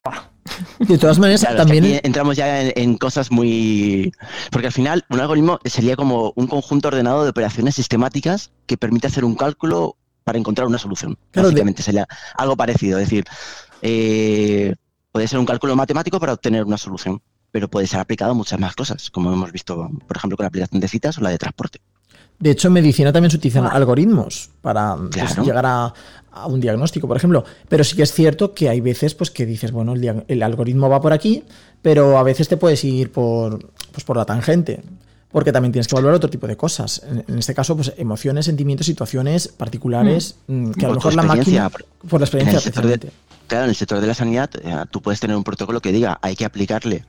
De todas maneras, Claro, es que también. aquí entramos ya en, en cosas muy... Porque al final un algoritmo sería como un conjunto ordenado de operaciones sistemáticas que permite hacer un cálculo para encontrar una solución. Claro, de- Básicamente sería algo parecido. Es decir, eh, puede ser un cálculo matemático para obtener una solución, pero puede ser aplicado a muchas más cosas, como hemos visto, por ejemplo, con la aplicación de citas o la de transporte. De hecho, en medicina también se utilizan algoritmos para pues, llegar a, a un diagnóstico, por ejemplo. Pero sí que es cierto que hay veces pues, que dices, bueno, el, el algoritmo va por aquí, pero a veces te puedes ir por, pues, por la tangente. Porque también tienes que valorar otro tipo de cosas. En, en este caso, pues emociones, sentimientos, situaciones particulares mm, que a lo mejor la experiencia, máquina. Por la experiencia, de- precisamente. Claro, en el sector de la sanidad, eh, tú puedes tener un protocolo que diga hay que aplicarle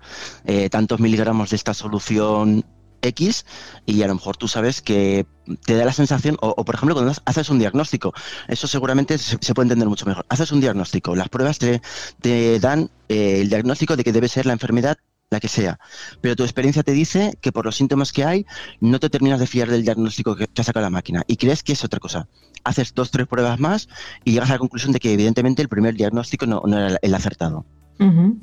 eh, tantos miligramos de esta solución X y a lo mejor tú sabes que te da la sensación, o, o, por ejemplo cuando haces un diagnóstico, eso seguramente se, se puede entender mucho mejor. Haces un diagnóstico, las pruebas te, te dan eh, el diagnóstico de que debe ser la enfermedad la que sea, pero tu experiencia te dice que por los síntomas que hay no te terminas de fiar del diagnóstico que te ha sacado la máquina y crees que es otra cosa. Haces dos, tres pruebas más y llegas a la conclusión de que evidentemente el primer diagnóstico no, no era el acertado.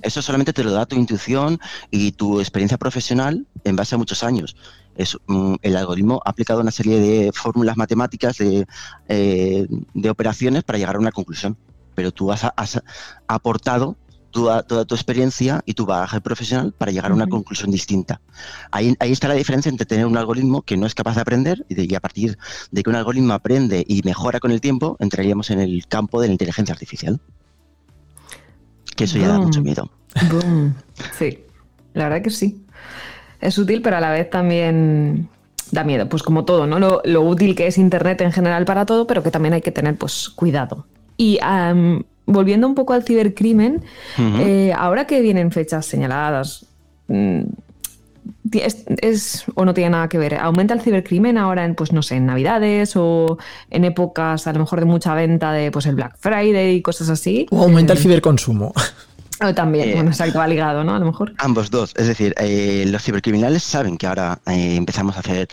Eso solamente te lo da tu intuición y tu experiencia profesional en base a muchos años. Es, mm, el algoritmo ha aplicado una serie de fórmulas matemáticas de, eh, de operaciones para llegar a una conclusión, pero tú has, has aportado toda, toda tu experiencia y tu bagaje profesional para llegar a una conclusión distinta. Ahí, ahí está la diferencia entre tener un algoritmo que no es capaz de aprender y, de- y a partir de que un algoritmo aprende y mejora con el tiempo, entraríamos en el campo de la inteligencia artificial. Que eso ya da mucho miedo. Boom. Sí, la verdad que sí. Es útil, pero a la vez también da miedo. Pues como todo, ¿no? Lo, lo útil que es Internet en general para todo, pero que también hay que tener pues cuidado. Y volviendo un poco al cibercrimen, eh, ahora que vienen fechas señaladas, mm, es, es- o no tiene nada que ver. ¿Aumenta el cibercrimen ahora en, pues no sé, en Navidades o en épocas a lo mejor de mucha venta de pues el Black Friday y cosas así? O aumenta el Eh, ciberconsumo. o también, Eh, bueno, exacto, va ligado, ¿no? A lo mejor. Ambos dos. Es decir, eh, los cibercriminales saben que ahora eh, empezamos a hacer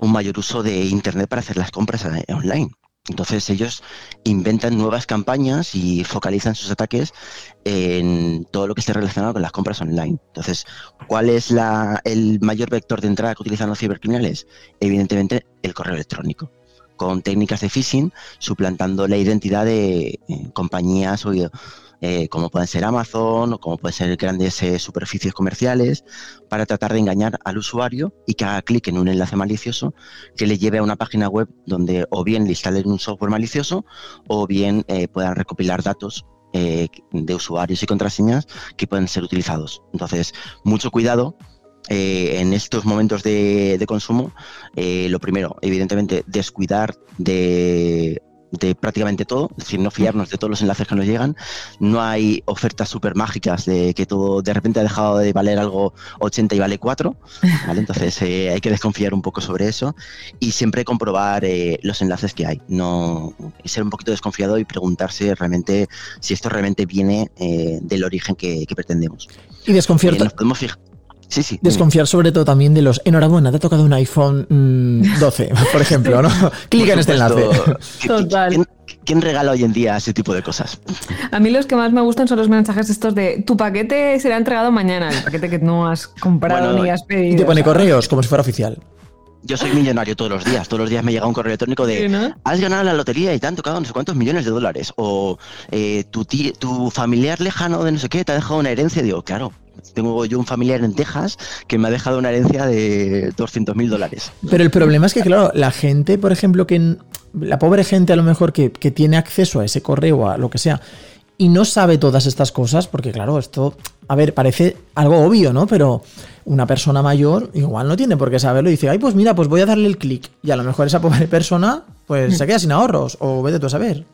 un mayor uso de Internet para hacer las compras online. Entonces ellos inventan nuevas campañas y focalizan sus ataques en todo lo que esté relacionado con las compras online. Entonces, ¿cuál es la- el mayor vector de entrada que utilizan los cibercriminales? Evidentemente, el correo electrónico, con técnicas de phishing suplantando la identidad de eh, compañías o eh, como pueden ser Amazon o como pueden ser grandes eh, superficies comerciales, para tratar de engañar al usuario y que haga clic en un enlace malicioso que le lleve a una página web donde o bien le instalen un software malicioso o bien eh, puedan recopilar datos de usuarios y contraseñas que pueden ser utilizados. Entonces, mucho cuidado. en estos momentos de, consumo, lo primero, evidentemente, descuidar de, de prácticamente todo, es decir, no fiarnos de todos los enlaces que nos llegan. No hay ofertas súper mágicas de que todo de repente ha dejado de valer algo 80 y vale 4. ¿vale? Entonces eh, hay que desconfiar un poco sobre eso y siempre comprobar eh, los enlaces que hay. No ser un poquito desconfiado y preguntarse realmente si esto realmente viene eh, del origen que, que pretendemos. Y desconfiar, nos podemos fijar. Sí, sí. desconfiar sobre todo también de los enhorabuena, te ha tocado un iPhone mm, 12, por ejemplo, ¿no? Clica en este enlace. supuesto, ¿qui- qui- Total. ¿quién, quién regala hoy en día ese tipo de cosas? A mí los que más me gustan son los mensajes estos de tu paquete será entregado mañana, el paquete que no has comprado Bueno, ni has pedido. Y te pone correos como si fuera oficial. Yo soy millonario todos los días. Todos los días me llega un correo electrónico de Sí, ¿no? has ganado la lotería y te han tocado no sé cuántos millones de dólares. O eh, tu, tu familiar lejano de no sé qué te ha dejado una herencia. Digo, claro, tengo yo un familiar en Texas que me ha dejado una herencia de 200 mil dólares. Pero el problema es que, claro, la gente, por ejemplo, que la pobre gente a lo mejor que, que tiene acceso a ese correo, a lo que sea, y no sabe todas estas cosas, porque claro, esto, a ver, parece algo obvio, ¿no? Pero una persona mayor igual no tiene por qué saberlo y dice, ay, pues mira, pues voy a darle el clic. Y a lo mejor esa pobre persona, pues se queda sin ahorros, o vete tú a saber.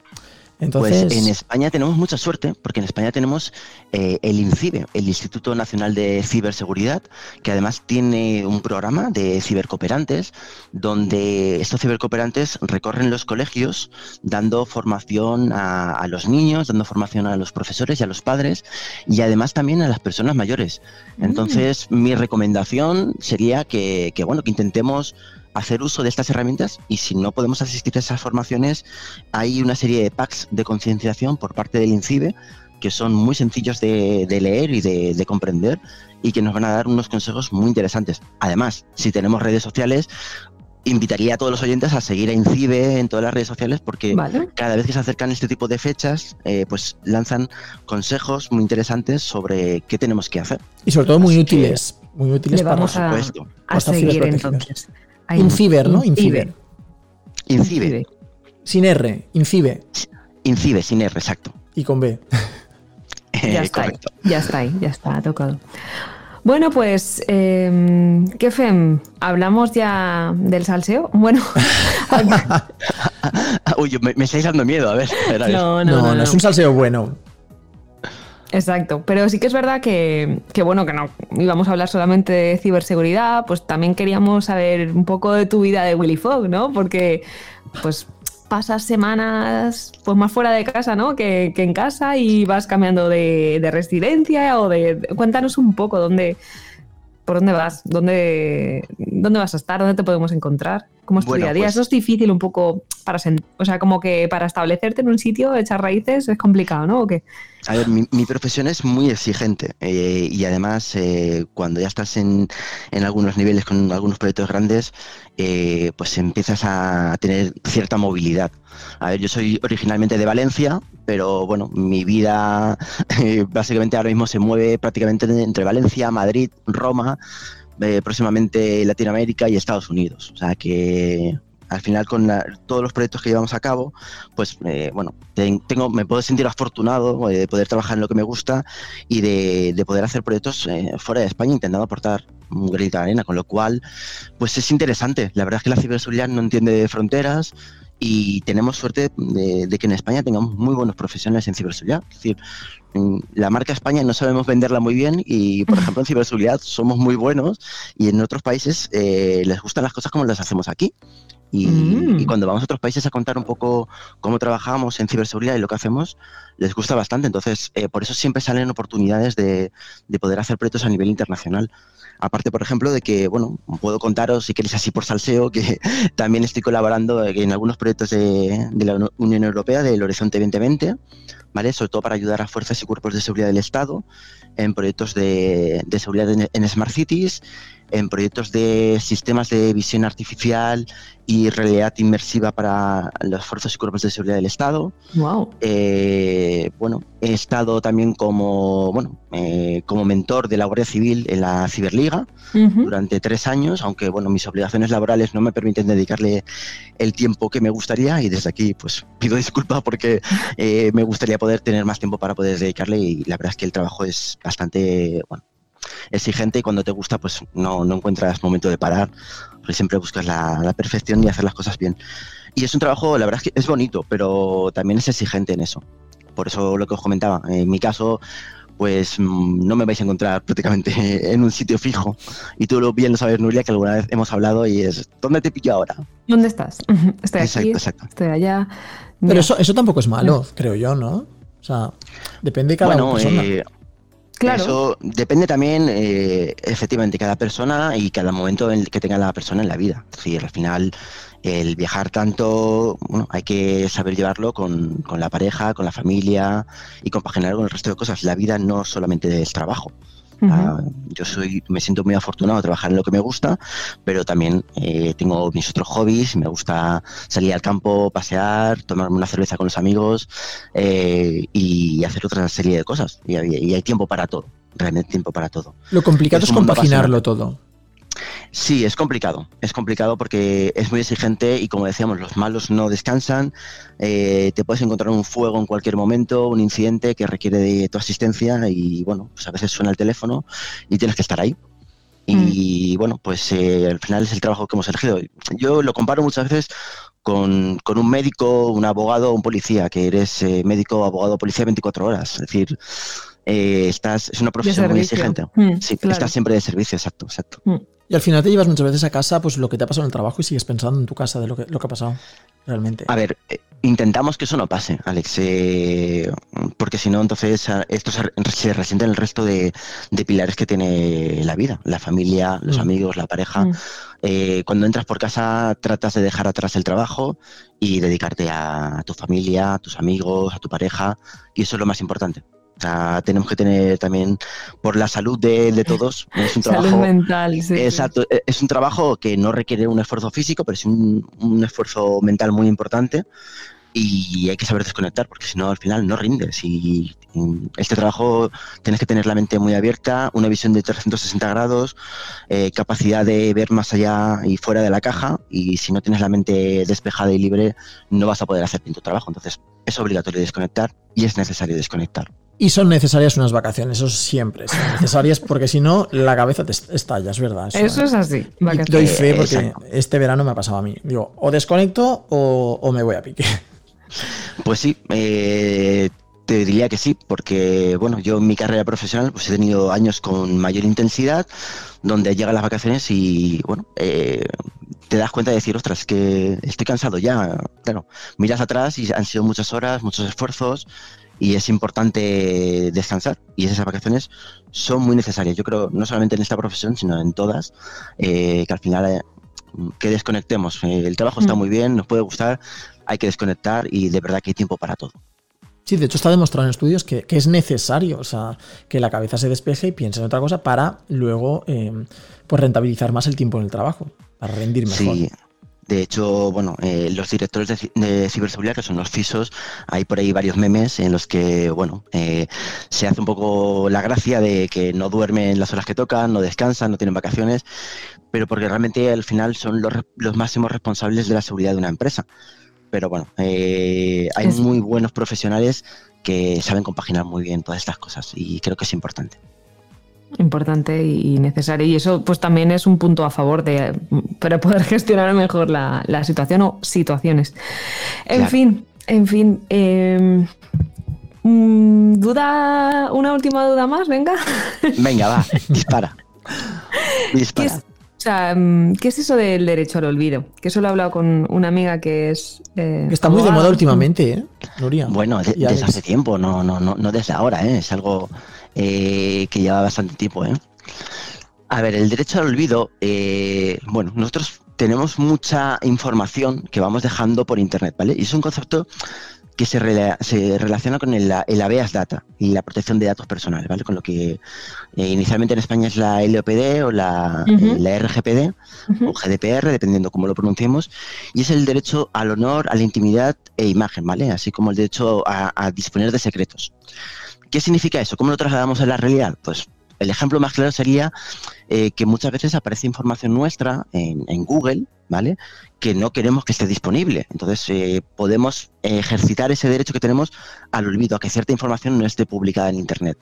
Entonces, Pues en España tenemos mucha suerte porque en España tenemos eh, el INCIBE, el Instituto Nacional de Ciberseguridad, que además tiene un programa de cibercooperantes donde estos cibercooperantes recorren los colegios dando formación a, a los niños, dando formación a los profesores y a los padres y además también a las personas mayores. Entonces mi recomendación sería que, que, bueno que intentemos hacer uso de estas herramientas y si no podemos asistir a esas formaciones, hay una serie de packs de concienciación por parte del INCIBE que son muy sencillos de, de leer y de, de, comprender y que nos van a dar unos consejos muy interesantes. Además, si tenemos redes sociales, invitaría a todos los oyentes a seguir a INCIBE en todas las redes sociales porque Vale. cada vez que se acercan este tipo de fechas, eh, pues lanzan consejos muy interesantes sobre qué tenemos que hacer. y sobre todo muy Así que- útiles. Muy útiles Le para vamos a, supuesto. a seguir entonces. Inciber, ¿no? Inciber. INCIBE. Sin R, Incibe. INCIBE, sin R, exacto. Y con B. Ya Eh, está, ahí, ya está ahí, ya está, ha tocado. Bueno, pues, eh, ¿qué Fem? ¿Hablamos ya del salseo? Bueno, Uy, yo- me, me estáis dando miedo, a ver. a ver, a ver. no, No, no, no, no, es un salseo bueno. Exacto, pero sí que es verdad que, que, bueno, que no íbamos a hablar solamente de ciberseguridad, pues también queríamos saber un poco de tu vida de Willy Fogg, ¿no? Porque, pues, pasas semanas pues más fuera de casa, ¿no? Que, que en casa y vas cambiando de, de residencia o de, Cuéntanos un poco dónde, por dónde vas, dónde, dónde vas a estar, dónde te podemos encontrar, cómo es tu Bueno, día a día. pues- Eso es difícil un poco para, o sea, como que para establecerte en un sitio, echar raíces es complicado, ¿no? ¿O qué? A ver, mi, profesión es muy exigente eh, y además eh, cuando ya estás en, en algunos niveles con algunos proyectos grandes, eh, pues empiezas a tener cierta movilidad. A ver, yo soy originalmente de Valencia, pero bueno, mi vida eh, básicamente ahora mismo se mueve prácticamente entre Valencia, Madrid, Roma, eh, próximamente Latinoamérica y Estados Unidos. O sea que al final con la- todos los proyectos que llevamos a cabo, pues eh, bueno, ten- tengo, me puedo sentir afortunado eh, de poder trabajar en lo que me gusta y de, de poder hacer proyectos eh, fuera de España intentando aportar un granito de arena, con lo cual, pues es interesante. La verdad es que la ciberseguridad no entiende de fronteras y tenemos suerte de, de que en España tengamos muy buenos profesionales en ciberseguridad. Es decir, la marca España no sabemos venderla muy bien y, por ejemplo, en ciberseguridad somos muy buenos y en otros países eh, les gustan las cosas como las hacemos aquí. Y, Mm. y cuando vamos a otros países a contar un poco cómo trabajamos en ciberseguridad y lo que hacemos, les gusta bastante. Entonces, eh, por eso siempre salen oportunidades de, de poder hacer proyectos a nivel internacional. Aparte, por ejemplo, de que, bueno, puedo contaros, si queréis así por salseo, que también estoy colaborando en algunos proyectos de, de la Unión Europea, del Horizonte 2020, ¿vale? Sobre todo para ayudar a fuerzas y cuerpos de seguridad del Estado en proyectos de, de seguridad en, en Smart Cities, en proyectos de sistemas de visión artificial y realidad inmersiva para las fuerzas y cuerpos de seguridad del Estado. Wow. Eh, bueno, he estado también como, bueno, eh, como mentor de la Guardia Civil en la Ciberliga durante tres años, aunque bueno, mis obligaciones laborales no me permiten dedicarle el tiempo que me gustaría y desde aquí pues pido disculpas porque eh, me gustaría poder tener más tiempo para poder dedicarle y la verdad es que el trabajo es bastante, bueno, exigente y cuando te gusta pues no, no encuentras momento de parar, porque siempre buscas la, la perfección y hacer las cosas bien. Y es un trabajo, la verdad es que es bonito, pero también es exigente en eso. Por eso lo que os comentaba, en mi caso, pues mm, no me vais a encontrar prácticamente en un sitio fijo. Y tú lo bien lo sabes, Nuria, que alguna vez hemos hablado y es, ¿dónde te pillo ahora? ¿Dónde estás? Estoy aquí, Exacto, exacto. estoy allá. Pero eso, eso tampoco es malo, creo yo, ¿no? O sea, depende de cada Bueno, persona. eh, claro. Eso depende también, eh, efectivamente, cada persona y cada momento en que tenga la persona en la vida. Decir, al final, el viajar tanto, bueno, hay que saber llevarlo con, con la pareja, con la familia y compaginar con el resto de cosas. La vida no solamente es trabajo. Ah, yo soy, me siento muy afortunado de trabajar en lo que me gusta, pero también eh, tengo mis otros hobbies. Me gusta salir al campo, pasear, tomarme una cerveza con los amigos eh, y hacer otra serie de cosas. Y, hay- y hay tiempo para todo, realmente tiempo para todo. Lo complicado es compaginarlo todo. Sí, es complicado. Es complicado porque es muy exigente y como decíamos, los malos no descansan. eh, te puedes encontrar un fuego en cualquier momento, un incidente que requiere de tu asistencia y bueno, pues a veces suena el teléfono y tienes que estar ahí. Y bueno, pues eh, al final es el trabajo que hemos elegido. Yo lo comparo muchas veces con, con un médico, un abogado un policía, que eres eh, médico, abogado, policía 24 horas. Es decir, eh, estás, es una profesión muy exigente. Mm, Sí, claro. estás siempre de servicio, exacto, exacto. Y al final te llevas muchas veces a casa pues lo que te ha pasado en el trabajo y sigues pensando en tu casa de lo que, lo que ha pasado realmente. A ver, eh, intentamos que eso no pase, Alex, eh, porque si no, entonces ah, esto se, resiente en el resto de, de pilares que tiene la vida, la familia, los Mm. amigos, la pareja. Mm. Eh, cuando entras por casa, tratas de dejar atrás el trabajo y dedicarte a tu familia, a tus amigos, a tu pareja, y eso es lo más importante. O sea, tenemos que tener también, por la salud de, de todos, es un Salud trabajo mental, sí. Exacto, e- es un trabajo que no requiere un esfuerzo físico, pero es un, un esfuerzo mental muy importante y hay que saber desconectar porque si no al final no rindes y, y este trabajo tienes que tener la mente muy abierta, una visión de 360 grados, eh, capacidad de ver más allá y fuera de la caja y si no tienes la mente despejada y libre no vas a poder hacer bien tu trabajo, entonces es obligatorio desconectar y es necesario desconectar. Y son necesarias unas vacaciones, eso siempre son necesarias porque si no la cabeza te est- estalla, es verdad. Eso es así. Y doy fe porque Exacto. este verano me ha pasado a mí. Digo, o desconecto o, o me voy a pique. Pues sí, eh, te diría que sí, porque bueno, yo en mi carrera profesional pues he tenido años con mayor intensidad, donde llegan las vacaciones y bueno, eh, te das cuenta de decir, ostras, que estoy cansado ya. Claro, miras atrás y han sido muchas horas, muchos esfuerzos y es importante descansar. Y esas vacaciones son muy necesarias. Yo creo, no solamente en esta profesión, sino en todas, eh, que al final eh, que desconectemos. Eh, el trabajo está Mm. muy bien, nos puede gustar, hay que desconectar y de verdad que hay tiempo para todo. Sí, de hecho está demostrado en estudios que, que es necesario, o sea, que la cabeza se despeje y piense en otra cosa para luego eh, pues rentabilizar más el tiempo en el trabajo, para rendir mejor. Sí. De hecho, bueno, eh, los directores de, ci- de ciberseguridad, que son los FISOs, hay por ahí varios memes en los que, bueno, eh, se hace un poco la gracia de que no duermen las horas que tocan, no descansan, no tienen vacaciones, pero porque realmente al final son los, los máximos responsables de la seguridad de una empresa. Pero bueno, eh, hay muy buenos profesionales que saben compaginar muy bien todas estas cosas y creo que es importante. Importante y necesario. Y eso pues también es un punto a favor de para poder gestionar mejor la, la situación o situaciones. En Claro. fin, en fin. eh, mm, ¿Duda? ¿Una última duda más? Venga. Venga, va, dispara. ¿Qué Dispara. es, o sea, mm, ¿qué es eso del derecho al olvido? Que eso lo he hablado con una amiga que es. eh, está muy de moda últimamente, ¿eh? Nuria. Bueno, de- desde hace tiempo, no, no, no, no desde ahora, ¿eh? es algo eh, que lleva bastante tiempo. ¿eh? A ver, el derecho al olvido, eh, bueno, nosotros tenemos mucha información que vamos dejando por Internet, ¿vale? Y es un concepto que se, rela- se relaciona con el, el habeas data y la protección de datos personales, ¿vale? Con lo que eh, inicialmente en España es la LOPD o la, eh, la RGPD o GDPR, dependiendo cómo lo pronunciemos, y es el derecho al honor, a la intimidad e imagen, ¿vale? Así como el derecho a, a disponer de secretos. ¿Qué significa eso? ¿Cómo lo trasladamos a la realidad? Pues el ejemplo más claro sería eh, que muchas veces aparece información nuestra en, en Google, ¿vale? Que no queremos que esté disponible. Entonces eh, podemos ejercitar ese derecho que tenemos al olvido, a que cierta información no esté publicada en Internet.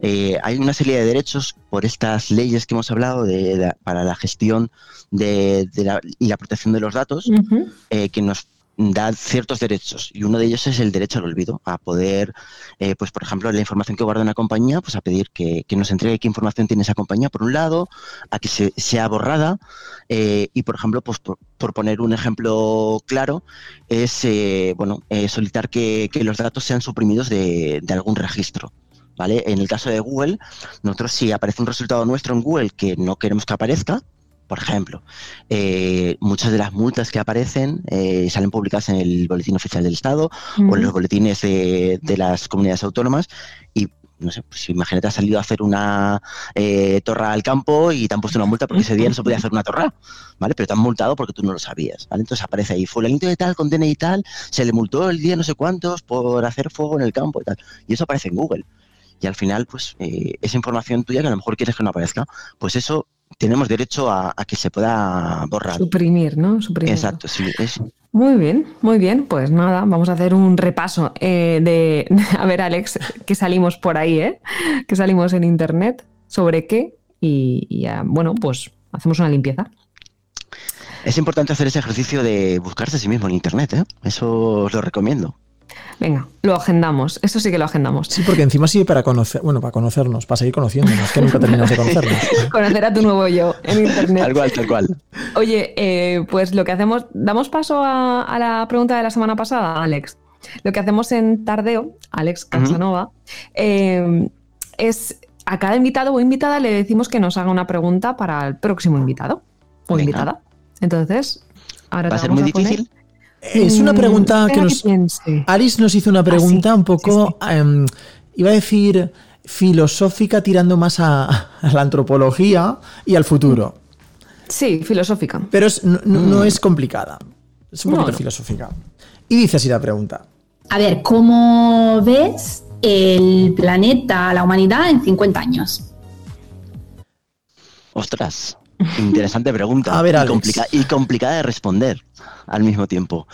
Eh, hay una serie de derechos por estas leyes que hemos hablado de la- para la gestión de, de la- y la protección de los datos que nos da ciertos derechos y uno de ellos es el derecho al olvido, a poder, eh, pues por ejemplo, la información que guarda una compañía, pues a pedir que, que nos entregue qué información tiene esa compañía por un lado, a que se, sea borrada eh, y por ejemplo, pues por, poner un ejemplo claro, es eh, bueno eh, solicitar que, que los datos sean suprimidos de, de algún registro. ¿Vale? En el caso de Google, nosotros si aparece un resultado nuestro en Google que no queremos que aparezca, por ejemplo, eh, muchas de las multas que aparecen eh, salen publicadas en el Boletín Oficial del Estado o en los boletines de, de las comunidades autónomas y no sé, pues imagínate has salido a hacer una eh, torra al campo y te han puesto una multa porque ese día no se podía hacer una torra, ¿vale? Pero te han multado porque tú no lo sabías, ¿vale? Entonces aparece ahí, fulanito de tal, con DNI y tal, se le multó el día no sé cuántos por hacer fuego en el campo y tal. Y eso aparece en Google. Y al final, pues, eh, esa información tuya que a lo mejor quieres que no aparezca, pues eso tenemos derecho a, a que se pueda borrar. Suprimir, ¿no? Suprimir. Exacto, sí, es, Muy bien, muy bien. Pues nada, vamos a hacer un repaso eh, de. A ver, Alex, que salimos por ahí, ¿eh? Que salimos en internet, sobre qué. Y, y, bueno, pues hacemos una limpieza. es importante hacer ese ejercicio de buscarse a sí mismo en Internet, ¿eh? Eso os lo recomiendo. Venga, lo agendamos. Eso sí que lo agendamos. Sí, porque encima sirve para conocer, bueno, para conocernos, para seguir conociéndonos, que nunca terminamos de conocernos. Conocer a tu nuevo yo en internet. Tal cual, tal cual. Oye, eh, pues lo que hacemos, damos paso a, a la pregunta de la semana pasada, Alex. Lo que hacemos en Tardeo, Alex Casanova, eh, es a cada invitado o invitada le decimos que nos haga una pregunta para el próximo invitado o Venga. invitada. Entonces, ahora ¿Va a te ser vamos muy poner- difícil? Es una Mm, pregunta que nos... Alice nos hizo una pregunta Ah, sí, un poco, em, iba a decir, filosófica, tirando más a, a la antropología y al futuro. Sí, filosófica. Pero es- no, no- no es complicada. Es un poquito no. filosófica. Y dice así la pregunta. A ver, ¿cómo ves el planeta, la humanidad en 50 años? Ostras, interesante pregunta. A ver, y, complica- y complicada de responder al mismo tiempo.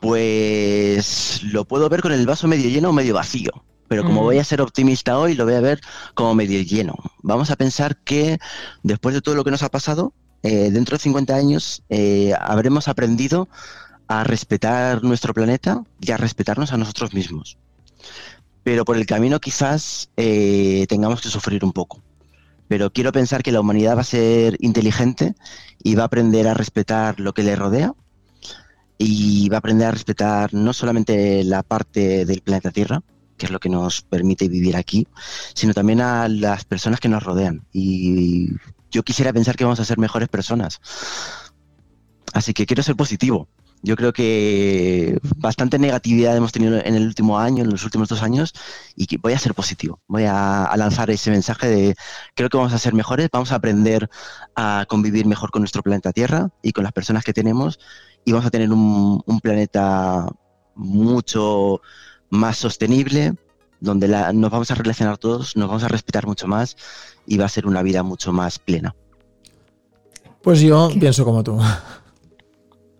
Pues lo puedo ver con el vaso medio lleno o medio vacío. Pero como Mm. voy a ser optimista hoy, lo voy a ver como medio lleno. Vamos a pensar que después de todo lo que nos ha pasado, eh, dentro de 50 años eh, habremos aprendido a respetar nuestro planeta y a respetarnos a nosotros mismos. Pero por el camino quizás eh, tengamos que sufrir un poco. pero quiero pensar que la humanidad va a ser inteligente y va a aprender a respetar lo que le rodea y va a aprender a respetar no solamente la parte del planeta Tierra, que es lo que nos permite vivir aquí, sino también a las personas que nos rodean. Y yo quisiera pensar que vamos a ser mejores personas. Así que quiero ser positivo. Yo creo que bastante negatividad hemos tenido en el último año, en los últimos dos años, y que voy a ser positivo. Voy a, lanzar ese mensaje de creo que vamos a ser mejores, vamos a aprender a convivir mejor con nuestro planeta Tierra y con las personas que tenemos, y vamos a tener un, planeta mucho más sostenible, donde nos vamos a relacionar todos, nos vamos a respetar mucho más y va a ser una vida mucho más plena. Pues yo pienso como tú.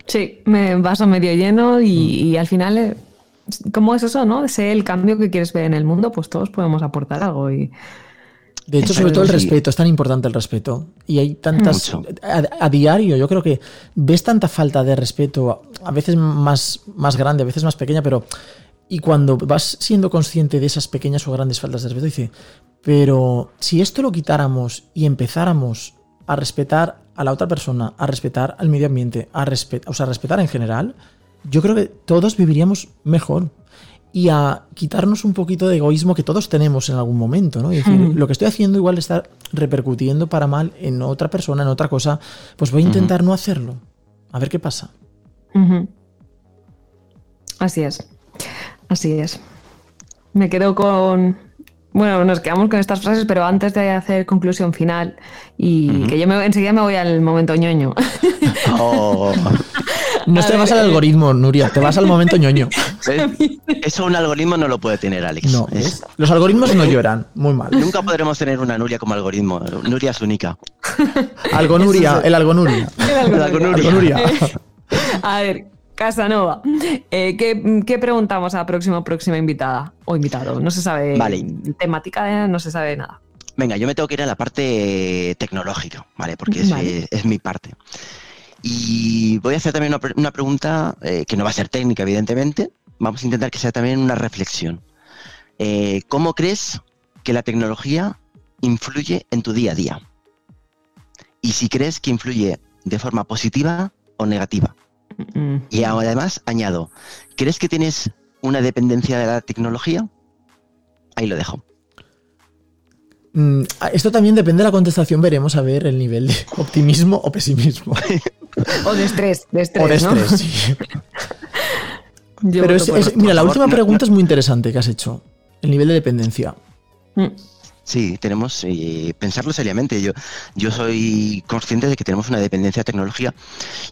Sí, me vaso medio lleno y, al final, eh, ¿cómo es eso, no? Sé el cambio que quieres ver en el mundo, pues todos podemos aportar algo y... De hecho, sobre todo el respeto, es tan importante el respeto. Y hay tantas. A, diario, yo creo que ves tanta falta de respeto, a veces más, más grande, a veces más pequeña, pero. Y cuando vas siendo consciente de esas pequeñas o grandes faltas de respeto, dice, pero si esto lo quitáramos y empezáramos a respetar a la otra persona, a respetar al medio ambiente, a, respetar, o sea, a respetar en general, yo creo que todos viviríamos mejor. Y a quitarnos un poquito de egoísmo que todos tenemos en algún momento, ¿no? Y decir, lo que estoy haciendo igual está repercutiendo para mal en otra persona, en otra cosa, pues voy a intentar no hacerlo. A ver qué pasa. Así es. Así es. Me quedo con, bueno, nos quedamos con estas frases, pero antes de hacer conclusión final, y que yo me, enseguida me voy al momento ñoño. Oh. No te vas al algoritmo, Nuria, te vas al momento ñoño. Eso un algoritmo no lo puede tener, Alex. No, los algoritmos no lloran, muy mal. Nunca podremos tener una Nuria como algoritmo. Nuria es única. Algo Nuria, el algo Nuria. El algo Nuria. A ver, Casanova. Eh, ¿qué, preguntamos a la próxima, próxima invitada o invitado? No se sabe vale. temática, no se sabe nada. Venga, yo me tengo que ir a la parte tecnológica, ¿vale? Porque Es, mi parte. Y voy a hacer también una, pregunta eh, que no va a ser técnica, evidentemente. Vamos a intentar que sea también una reflexión. Eh, ¿Cómo crees que la tecnología influye en tu día a día? Y si crees que influye de forma positiva o negativa. Y además añado, ¿crees que tienes una dependencia de la tecnología? Ahí lo dejo. Mm, esto también depende de la contestación, veremos a ver el nivel de optimismo o pesimismo. o de estrés, de estrés. O de estrés, sí. Pero mira, la última pregunta es muy interesante que has hecho. El nivel de dependencia. Mm. Sí, tenemos eh, pensarlo seriamente. Yo, yo soy consciente de que tenemos una dependencia de tecnología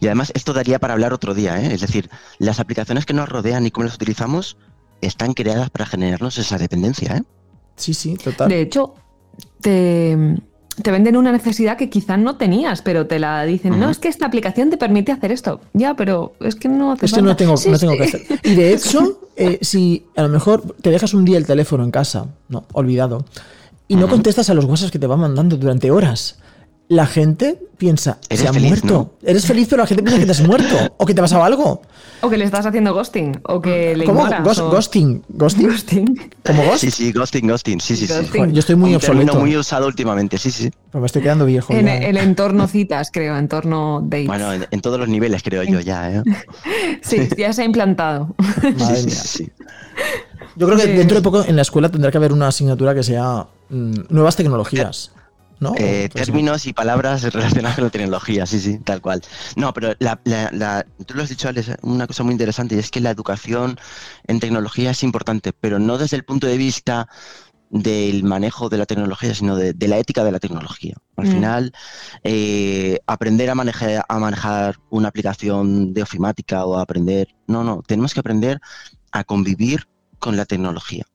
y además esto daría para hablar otro día. ¿eh? Es decir, las aplicaciones que nos rodean y cómo las utilizamos están creadas para generarnos esa dependencia. ¿eh? Sí, sí, total. De hecho, te, venden una necesidad que quizás no tenías, pero te la dicen. No, es que esta aplicación te permite hacer esto. Ya, pero es que no hace Es que no tengo, no tengo que hacer. Y de hecho, eh, si a lo mejor te dejas un día el teléfono en casa, no, olvidado y no contestas a los WhatsApp que te van mandando durante horas. La gente piensa, se ha muerto. Eres feliz, pero la gente piensa que te has muerto o que te ha pasado algo. O que le estás haciendo ghosting. O que le ¿Cómo? Ghosting. ¿Ghosting? ¿Ghosting? ¿Cómo ghost? Sí, sí, ghosting, ghosting. Sí, sí, sí. yo estoy muy Un obsoleto. muy usado últimamente, sí, sí. Pero me estoy quedando viejo. En el entorno citas, creo, entorno dates. Bueno, en, todos los niveles, creo yo, ya. ¿eh? sí, ya se ha implantado. Madre mía. Sí, sí, Yo creo que dentro de poco en la escuela tendrá que haber una asignatura que sea Mm, nuevas tecnologías. ¿No? Eh, términos y palabras relacionadas con la tecnología, sí, sí, tal cual. No, pero tú lo has dicho, Alex, una cosa muy interesante y es que la educación en tecnología es importante, pero no desde el punto de vista del manejo de la tecnología, sino de, la ética de la tecnología. Al mm. final, eh, aprender a manejar, a manejar una aplicación de ofimática o aprender... No, no, tenemos que aprender a convivir con la tecnología.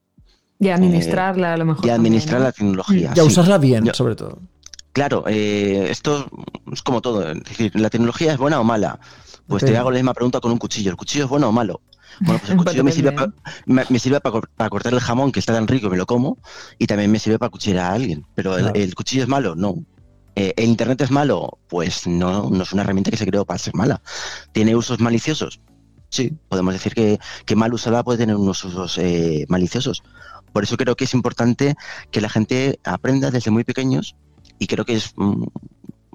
Y administrarla a lo mejor. Y administrar la tecnología. Y a usarla bien, sobre todo. Claro, eh, esto es como todo. Es decir, ¿la tecnología es buena o mala? Pues te hago la misma pregunta con un cuchillo. ¿El cuchillo es bueno o malo? Bueno, pues el cuchillo me sirve, me, sirve para, cortar el jamón que está tan rico y me lo como, y también me sirve para cuchillar a alguien. Pero el, cuchillo es malo, no. Eh, ¿El Internet es malo? Pues no, no es una herramienta que se creó para ser mala. ¿Tiene usos maliciosos? Sí, podemos decir que, que mal usada puede tener unos usos eh, maliciosos. Por eso creo que es importante que la gente aprenda desde muy pequeños y creo que es mm,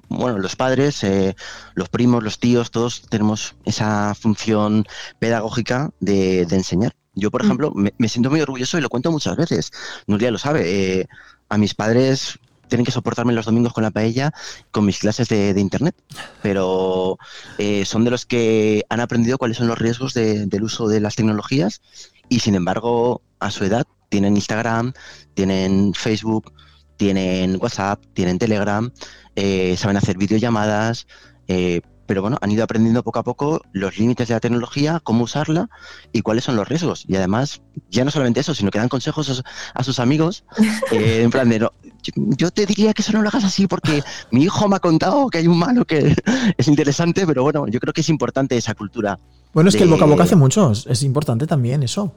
bueno, los padres, eh, los primos, los tíos, todos tenemos esa función pedagógica de, de enseñar. Yo, por Mm. ejemplo, me, me siento muy orgulloso y lo cuento muchas veces. Nuria lo sabe. eh, a mis padres tienen que soportarme los domingos con la paella con mis clases de, internet, pero eh, son de los que han aprendido cuáles son los riesgos de- del uso de las tecnologías y, sin embargo, a su edad tienen Instagram, tienen Facebook, tienen WhatsApp, tienen Telegram, eh, saben hacer videollamadas, eh, pero bueno, han ido aprendiendo poco a poco los límites de la tecnología, cómo usarla y cuáles son los riesgos. Y además, ya no solamente eso, sino que dan consejos a, su- a sus amigos, eh, en plan de, no, yo, te diría que eso no lo hagas así porque mi hijo me ha contado que hay un malo que es interesante, pero bueno, yo creo que es importante esa cultura. Bueno, es que el boca a boca hace mucho. Es importante también eso.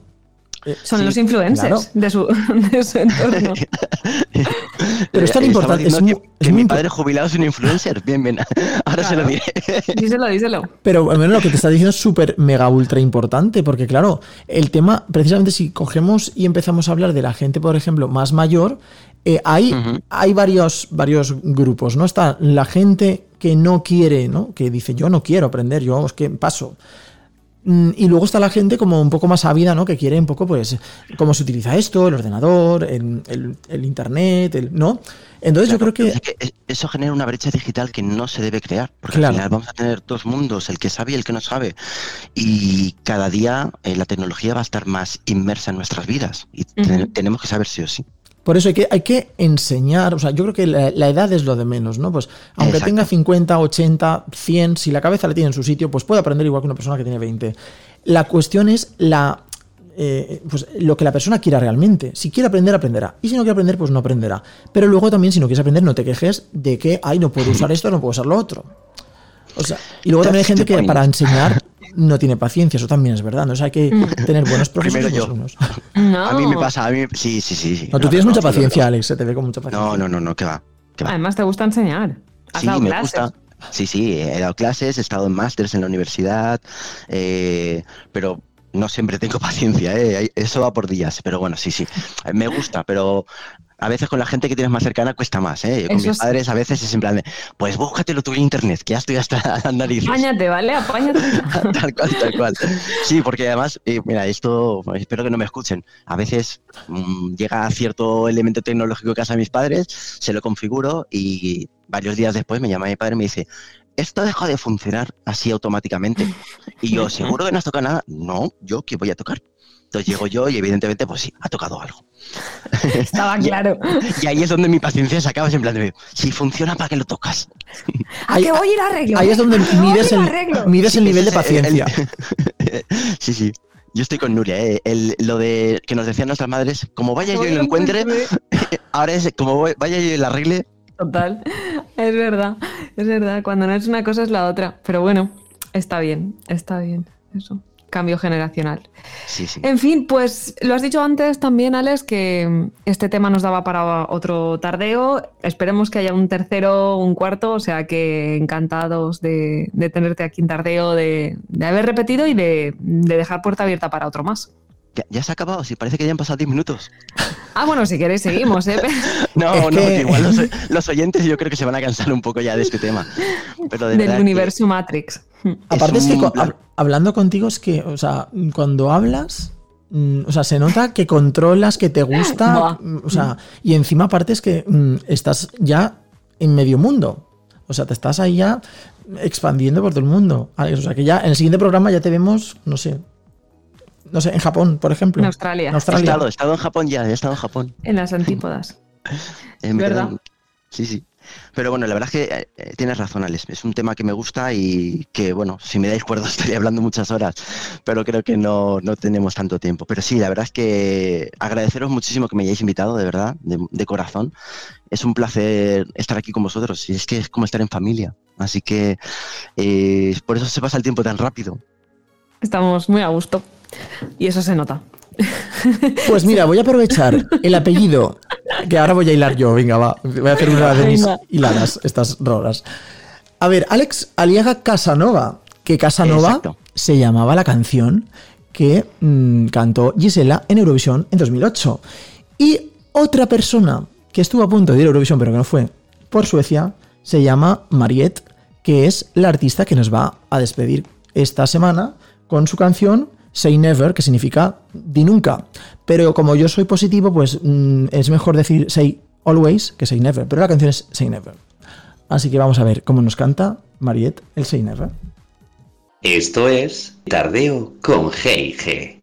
Son Sí, los influencers claro. de, su, de su entorno. Pero es tan Eh, importante, estamos es muy- que, es que mi padre jubilado es un influencer. Bien, bien. Ahora se lo diré. Díselo, díselo. Pero bueno, lo que te está diciendo es súper mega ultra importante, porque claro, el tema, precisamente si cogemos y empezamos a hablar de la gente, por ejemplo, más mayor, eh, hay varios, varios grupos, ¿no? Está la gente que no quiere, ¿no? Que dice, yo no quiero aprender, yo es que paso. Mm, Y luego está la gente como un poco más ávida, ¿no? Que quiere un poco, pues, cómo se utiliza esto, el ordenador, el, el- el internet, el, ¿no? Entonces yo creo que... Es que es- eso genera una brecha digital que no se debe crear, porque Claro. al final vamos a tener dos mundos, el que sabe y el que no sabe. Y cada día eh, la tecnología va a estar más inmersa en nuestras vidas y Ujú. tenemos que saber sí o sí. Por eso hay que, hay que enseñar, o sea, yo creo que la, la edad es lo de menos, ¿no? Pues aunque Exacto. tenga 50, 80, 100, si la cabeza la tiene en su sitio, pues puede aprender igual que una persona que tiene 20. La cuestión es la, eh, pues lo que la persona quiera realmente. Si quiere aprender, aprenderá. Y si no quiere aprender, pues no aprenderá. Pero luego también, si no quieres aprender, no te quejes de que, ay, no puedo usar esto, no puedo usar lo otro. O sea, y luego también hay gente que para enseñar no tiene paciencia, eso también es verdad, ¿no? O sea, hay que tener buenos profesores y Primero yo. alumnos. No. A mí me pasa, a mí sí, sí, sí. sí. No, tú No, tienes no, mucha paciencia. Alex, se te ve con mucha paciencia. No, no, no, no, que va. que va. Además, te gusta enseñar. Has Sí, dado me clases. gusta. Sí, sí, he dado clases, he estado en másters en la universidad, eh, pero no siempre tengo paciencia, ¿eh? eso va por días, pero bueno, sí, sí, me gusta, pero a veces con la gente que tienes más cercana cuesta más, ¿eh? Con Eso mis sí. padres a veces es en plan de, pues búscatelo tú en internet, que ya estoy hasta narices. Apáñate, ¿vale? Apáñate. tal cual, tal cual. Sí, porque además, eh, mira, esto espero que no me escuchen. A veces mm, llega cierto elemento tecnológico a casa de mis padres, se lo configuro y varios días después me llama mi padre y me dice, esto dejó de funcionar así automáticamente. Y yo, ¿seguro que no has tocado nada? No, yo qué voy a tocar. Entonces llego yo y evidentemente, pues sí, ha tocado algo. Estaba claro. Y ahí es donde mi paciencia se acaba, es en plan de, si funciona, ¿para qué lo tocas? ¿A qué voy a ir a arreglo? Ahí es donde ¿A qué voy a mides el, el nivel de el- paciencia. el- sí, sí. Yo estoy con Nuria, ¿eh? El- lo de que nos decían nuestras madres, como vaya yo y lo encuentre, ahora es como voy- vaya yo y lo arregle. Total. Es verdad. Es verdad. Cuando no es una cosa es la otra. Pero bueno, está bien. Está bien. Eso. Cambio generacional. Sí, sí. En fin, pues lo has dicho antes también, Alex, que este tema nos daba para otro tardeo. Esperemos que haya un tercero, un cuarto, o sea que encantados de, de tenerte aquí en tardeo, de, de haber repetido y de, de dejar puerta abierta para otro más. Ya, ya se ha acabado, sí, parece que ya han pasado 10 minutos. Ah, bueno, si queréis seguimos, ¿eh? No, Es no, que- que igual los, los oyentes yo creo que se van a cansar un poco ya de este tema. Pero de Del verdad que- universo Matrix. Aparte es, que un co- plan. Hab- hablando contigo es que, o sea, cuando hablas, mm, o sea, se nota que controlas, que te gusta, mm, o sea, y encima aparte es que mm, estás ya en medio mundo. O sea, te estás ahí ya expandiendo por todo el mundo. Alex, O sea, que ya en el siguiente programa ya te vemos, no sé, no sé, en Japón, por ejemplo. En Australia. En He Australia. estado, he estado en Japón ya, he estado en Japón. En las antípodas. En ¿Verdad? Sí, sí. Pero bueno, la verdad es que eh, tienes razón, Alex. Es un tema que me gusta y que, bueno, si me dais cuerda estaría hablando muchas horas, pero creo que no, no tenemos tanto tiempo. Pero sí, la verdad es que agradeceros muchísimo que me hayáis invitado, de verdad, de, de corazón. Es un placer estar aquí con vosotros y es que es como estar en familia. Así que eh, por eso se pasa el tiempo tan rápido. Estamos muy a gusto. Y eso se nota. Pues mira, voy a aprovechar el apellido, que ahora voy a hilar yo, venga, va. Voy a hacer una de mis hiladas, estas rolas. A ver, Alex Aliaga Casanova, que Casanova Exacto. se llamaba la canción que mm, cantó Gisela en Eurovisión en 2008. Y otra persona que estuvo a punto de ir a Eurovisión, pero que no fue, por Suecia, se llama Mariette, que es la artista que nos va a despedir esta semana con su canción Say Never, que significa di nunca. Pero como yo soy positivo, pues mm, es mejor decir Say Always que Say Never. Pero la canción es Say Never. Así que vamos a ver cómo nos canta Mariette el Say Never. Esto es Tardeo con G&G.